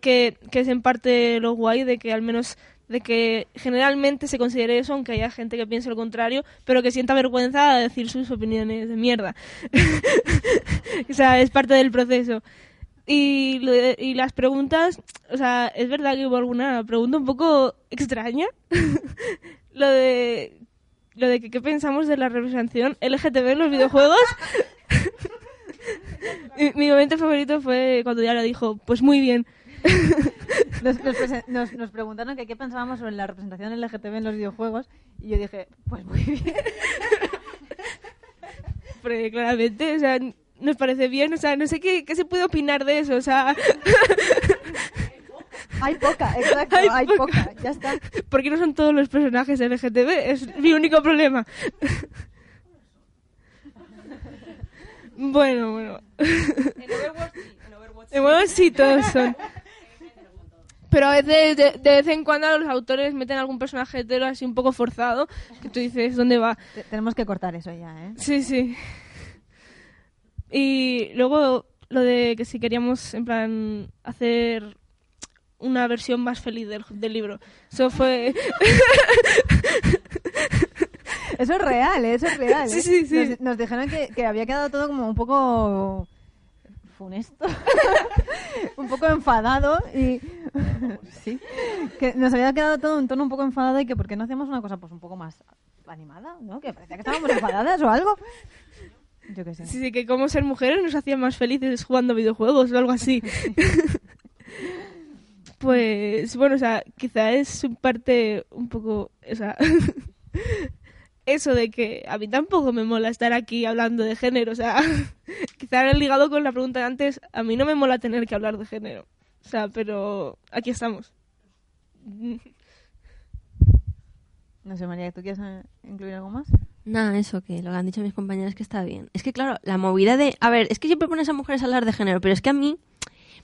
que, que es en parte lo guay de que al menos de que generalmente se considere eso, aunque haya gente que piense lo contrario, pero que sienta vergüenza de decir sus opiniones de mierda. [LAUGHS] o sea, es parte del proceso. Y, lo y las preguntas, o sea, es verdad que hubo alguna pregunta un poco extraña. [LAUGHS] lo de lo de que qué pensamos de la representación LGTB en los videojuegos. [LAUGHS] mi, mi momento favorito fue cuando Diana dijo, pues muy bien. Nos, nos presen- nos- nos preguntaron que qué pensábamos sobre la representación LGTB en los videojuegos y yo dije, pues muy bien. Porque claramente, o sea, nos parece bien, o sea, no sé qué, qué se puede opinar de eso, o sea, Hay poca, exacto, Hay hay, poca. poca. ya está. porque no son todos los personajes LGTB, es mi único problema. bueno, bueno. En Overwatch sí todos son. Pero a veces, de, de vez en cuando, los autores meten algún personaje hetero así un poco forzado, que tú dices, ¿dónde va? Te- Tenemos que cortar eso ya, ¿eh? Sí, sí. Y luego lo de que si queríamos, en plan, hacer una versión más feliz del, del libro. Eso fue... Eso es real, ¿eh? eso es real. Sí, ¿eh? sí, sí. Nos, nos dijeron que, que había quedado todo como un poco funesto, [LAUGHS] un poco enfadado y [LAUGHS] sí, que nos había quedado todo un tono un poco enfadado y que por qué no hacemos una cosa pues un poco más animada, ¿no? Que parecía que estábamos enfadadas o algo. Yo qué sé. Sí, sí, que como ser mujeres nos hacían más felices jugando videojuegos o algo así. [LAUGHS] pues bueno, o sea, quizá es un parte un poco, o sea, eso de que a mí tampoco me mola estar aquí hablando de género, o sea, [LAUGHS] quizá ligado con la pregunta de antes, a mí no me mola tener que hablar de género, o sea, pero aquí estamos. [LAUGHS] No sé, María, ¿tú quieres incluir algo más? Nada, eso que lo que han dicho mis compañeras que está bien. Es que claro, la movida de... A ver, es que siempre pones a mujeres a hablar de género, pero es que a mí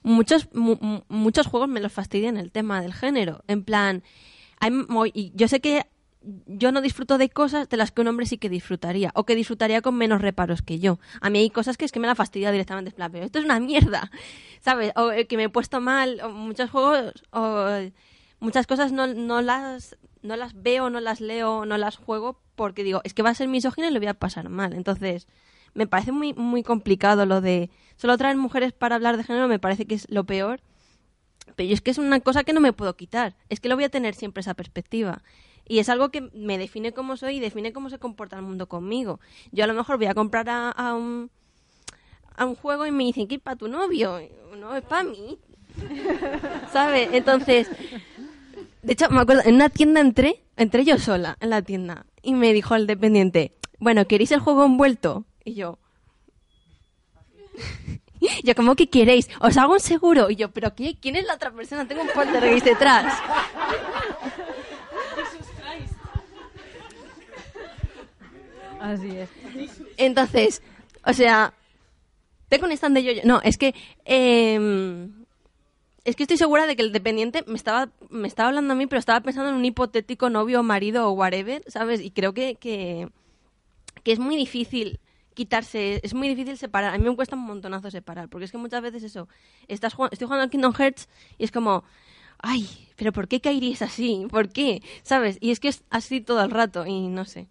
muchos mu- mu- muchos juegos me los fastidian el tema del género. En plan, hay y yo sé que yo no disfruto de cosas de las que un hombre sí que disfrutaría, o que disfrutaría con menos reparos que yo. A mí hay cosas que es que me la fastidia directamente, en plan, pero esto es una mierda, [LAUGHS] ¿sabes? O eh, que me he puesto mal, o muchos juegos, o muchas cosas no, no las no las veo, no las leo, no las juego porque digo, es que va a ser misógino y lo voy a pasar mal. Entonces, me parece muy muy complicado lo de solo traer mujeres para hablar de género, me parece que es lo peor. Pero es que es una cosa que no me puedo quitar. Es que lo voy a tener siempre esa perspectiva. Y es algo que me define cómo soy y define cómo se comporta el mundo conmigo. Yo a lo mejor voy a comprar a, a un, a un juego y me dicen que es para tu novio. No, es para mí. [LAUGHS] ¿Sabes? Entonces, de hecho, me acuerdo, en una tienda entré, entré yo sola en la tienda y me dijo el dependiente, bueno, ¿queréis el juego envuelto? Y yo, [LAUGHS] yo, ¿cómo que queréis? ¿Os hago un seguro? Y yo, ¿pero qué? ¿Quién es la otra persona? Tengo un poltergeist detrás. Así es. Entonces, o sea, Tengo un stand de yo No, es que. eh, es que estoy segura de que el dependiente me estaba, me estaba hablando a mí, pero estaba pensando en un hipotético novio marido o whatever, ¿sabes? Y creo que, que, que es muy difícil quitarse, es muy difícil separar. A mí me cuesta un montonazo separar, porque es que muchas veces eso, estás jugando, estoy jugando al Kingdom Hearts y es como, ay, pero ¿por qué Kairi así? ¿Por qué? ¿Sabes? Y es que es así todo el rato y no sé.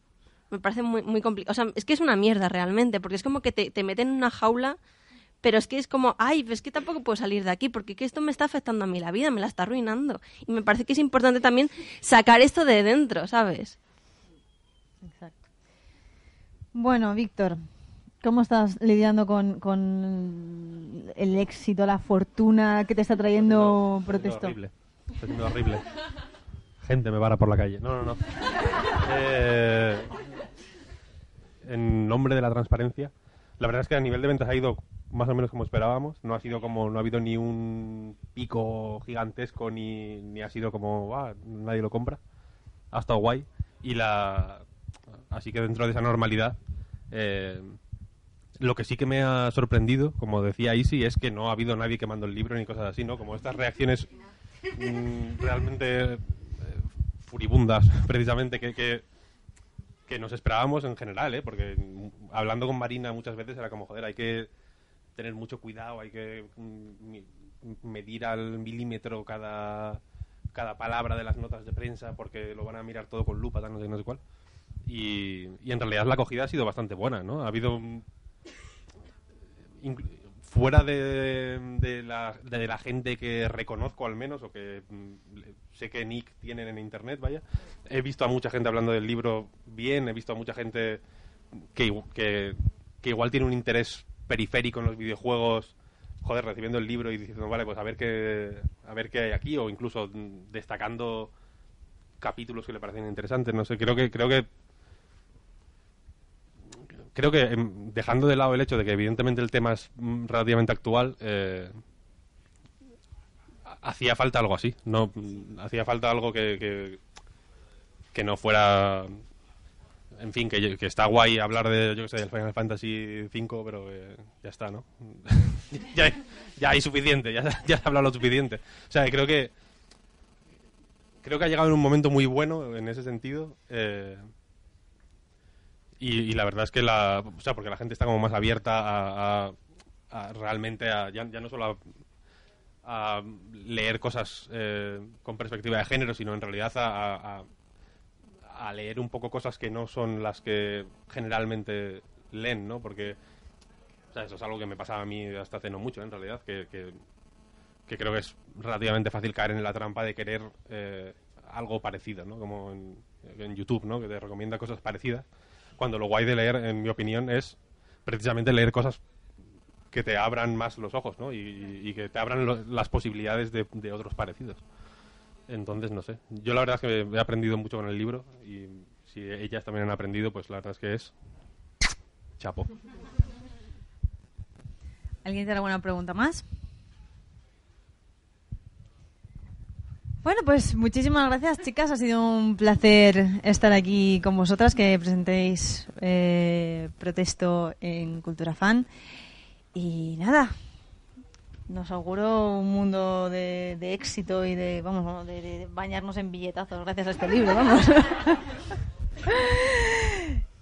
Me parece muy, muy complicado. O sea, es que es una mierda realmente, porque es como que te, te meten en una jaula, pero es que es como, ay, es que tampoco puedo salir de aquí, porque que esto me está afectando a mí la vida, me la está arruinando. Y me parece que es importante también sacar esto de dentro, ¿sabes? Exacto. Bueno, Víctor, ¿cómo estás lidiando con, con el éxito, la fortuna que te está trayendo Está siendo Protesto? horrible. Está siendo horrible. Gente me para por la calle. No, no, no. Eh, [LAUGHS] en nombre de la transparencia, la verdad es que a nivel de ventas ha ido más o menos como esperábamos. No ha sido como, no ha habido ni un pico gigantesco ni, ni ha sido como, "Ah, nadie lo compra. Ha estado guay. Y la, así que dentro de esa normalidad, eh, lo que sí que me ha sorprendido, como decía Isi, es que no ha habido nadie quemando el libro ni cosas así, ¿no? Como estas reacciones mm, realmente eh, furibundas, [LAUGHS] precisamente, que, que, que nos esperábamos en general, ¿eh? Porque hablando con Marina muchas veces era como, joder, hay que tener mucho cuidado, hay que mm, medir al milímetro cada, cada palabra de las notas de prensa porque lo van a mirar todo con lupa, tal, no sé, no sé cuál. Y, y en realidad la acogida ha sido bastante buena, ¿no? Ha habido mm, fuera de, de la, de la gente que reconozco al menos o que mm, sé que Nick tienen en internet, vaya, he visto a mucha gente hablando del libro bien, he visto a mucha gente que, que, que igual tiene un interés periférico en los videojuegos, joder, recibiendo el libro y diciendo, vale, pues a ver qué, a ver qué hay aquí, o incluso mm, destacando capítulos que le parecen interesantes, no sé, creo que, creo que creo que em, dejando de lado el hecho de que evidentemente el tema es mm, relativamente actual, eh, ha- hacía falta algo así. No, mm, hacía falta algo que, que, no fuera. En fin, que, está guay hablar de, yo que sé, del Final Fantasy V, pero eh, ya está, ¿no? [LAUGHS] ya, ya hay suficiente, ya, ya se ha hablado lo suficiente. O sea, creo que. Creo que ha llegado en un momento muy bueno en ese sentido. eh, y, la verdad es que la. O sea, porque la gente está como más abierta a. a- realmente a. Ya, ya no solo a, leer cosas eh, con perspectiva de género, sino en realidad a, a- leer un poco cosas que no son las que generalmente leen, ¿no? Porque. O sea, eso es algo que me pasaba a mí hasta hace no mucho, en realidad, que, que, creo que es relativamente fácil caer en la trampa de querer eh, algo parecido, ¿no? Como en YouTube, ¿no? Que te recomienda cosas parecidas. Cuando lo guay de leer, en mi opinión, es precisamente leer cosas que te abran más los ojos, ¿no? Y, que te abran lo- las posibilidades de, de otros parecidos. Entonces, no sé. Yo la verdad es que he aprendido mucho con el libro y si ellas también han aprendido, pues la verdad es que es chapo. ¿Alguien tiene alguna pregunta más? Bueno, pues muchísimas gracias, chicas. Ha sido un placer estar aquí con vosotras, que presentéis eh, Protesto en Cultura Fan. Y nada, nos auguro un mundo de, de éxito y de, vamos, vamos, de, de bañarnos en billetazos gracias a este libro, vamos. [LAUGHS]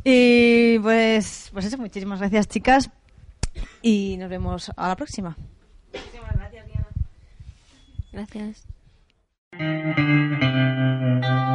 y pues, pues eso, muchísimas gracias, chicas. Y nos vemos a la próxima. Gracias. Gracias Thank you.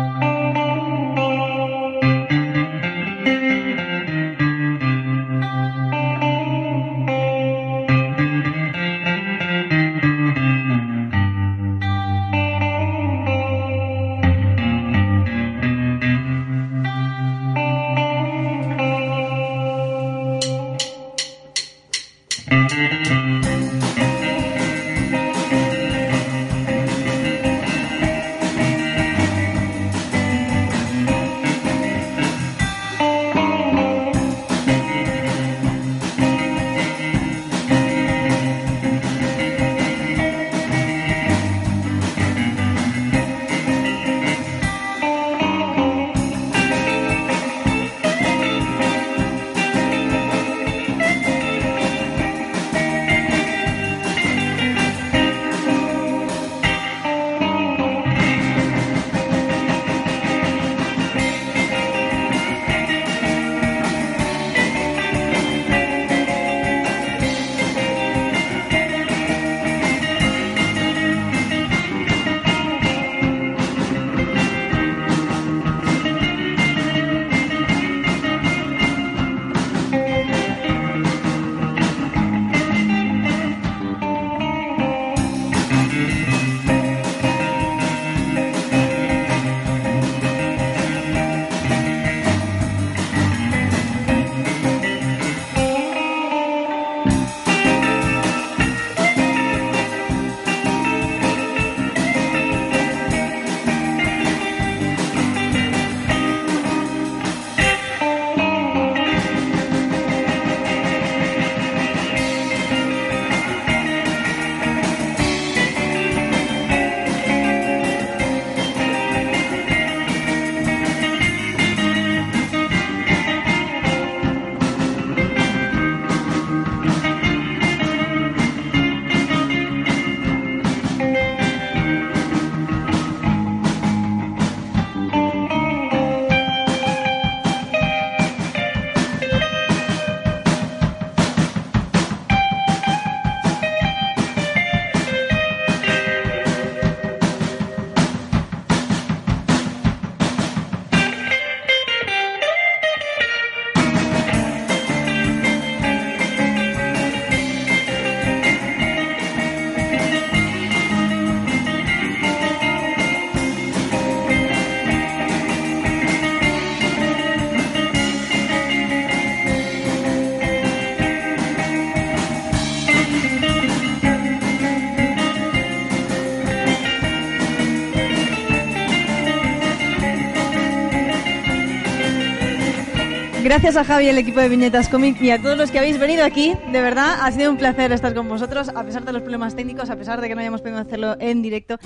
A Javi y el equipo de Viñetas Comic y a todos los que habéis venido aquí. De verdad, ha sido un placer estar con vosotros, a pesar de los problemas técnicos, a pesar de que no hayamos podido hacerlo en directo.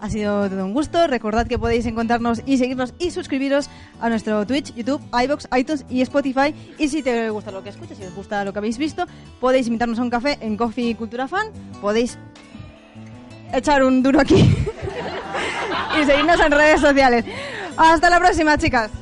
Ha sido todo un gusto. Recordad que podéis encontrarnos y seguirnos y suscribiros a nuestro Twitch, YouTube, iBox, iTunes y Spotify. Y si te gusta lo que escuchas, si os gusta lo que habéis visto, podéis invitarnos a un café en Coffee Cultura Fan. Podéis echar un duro aquí [LAUGHS] y seguirnos en redes sociales. Hasta la próxima, chicas.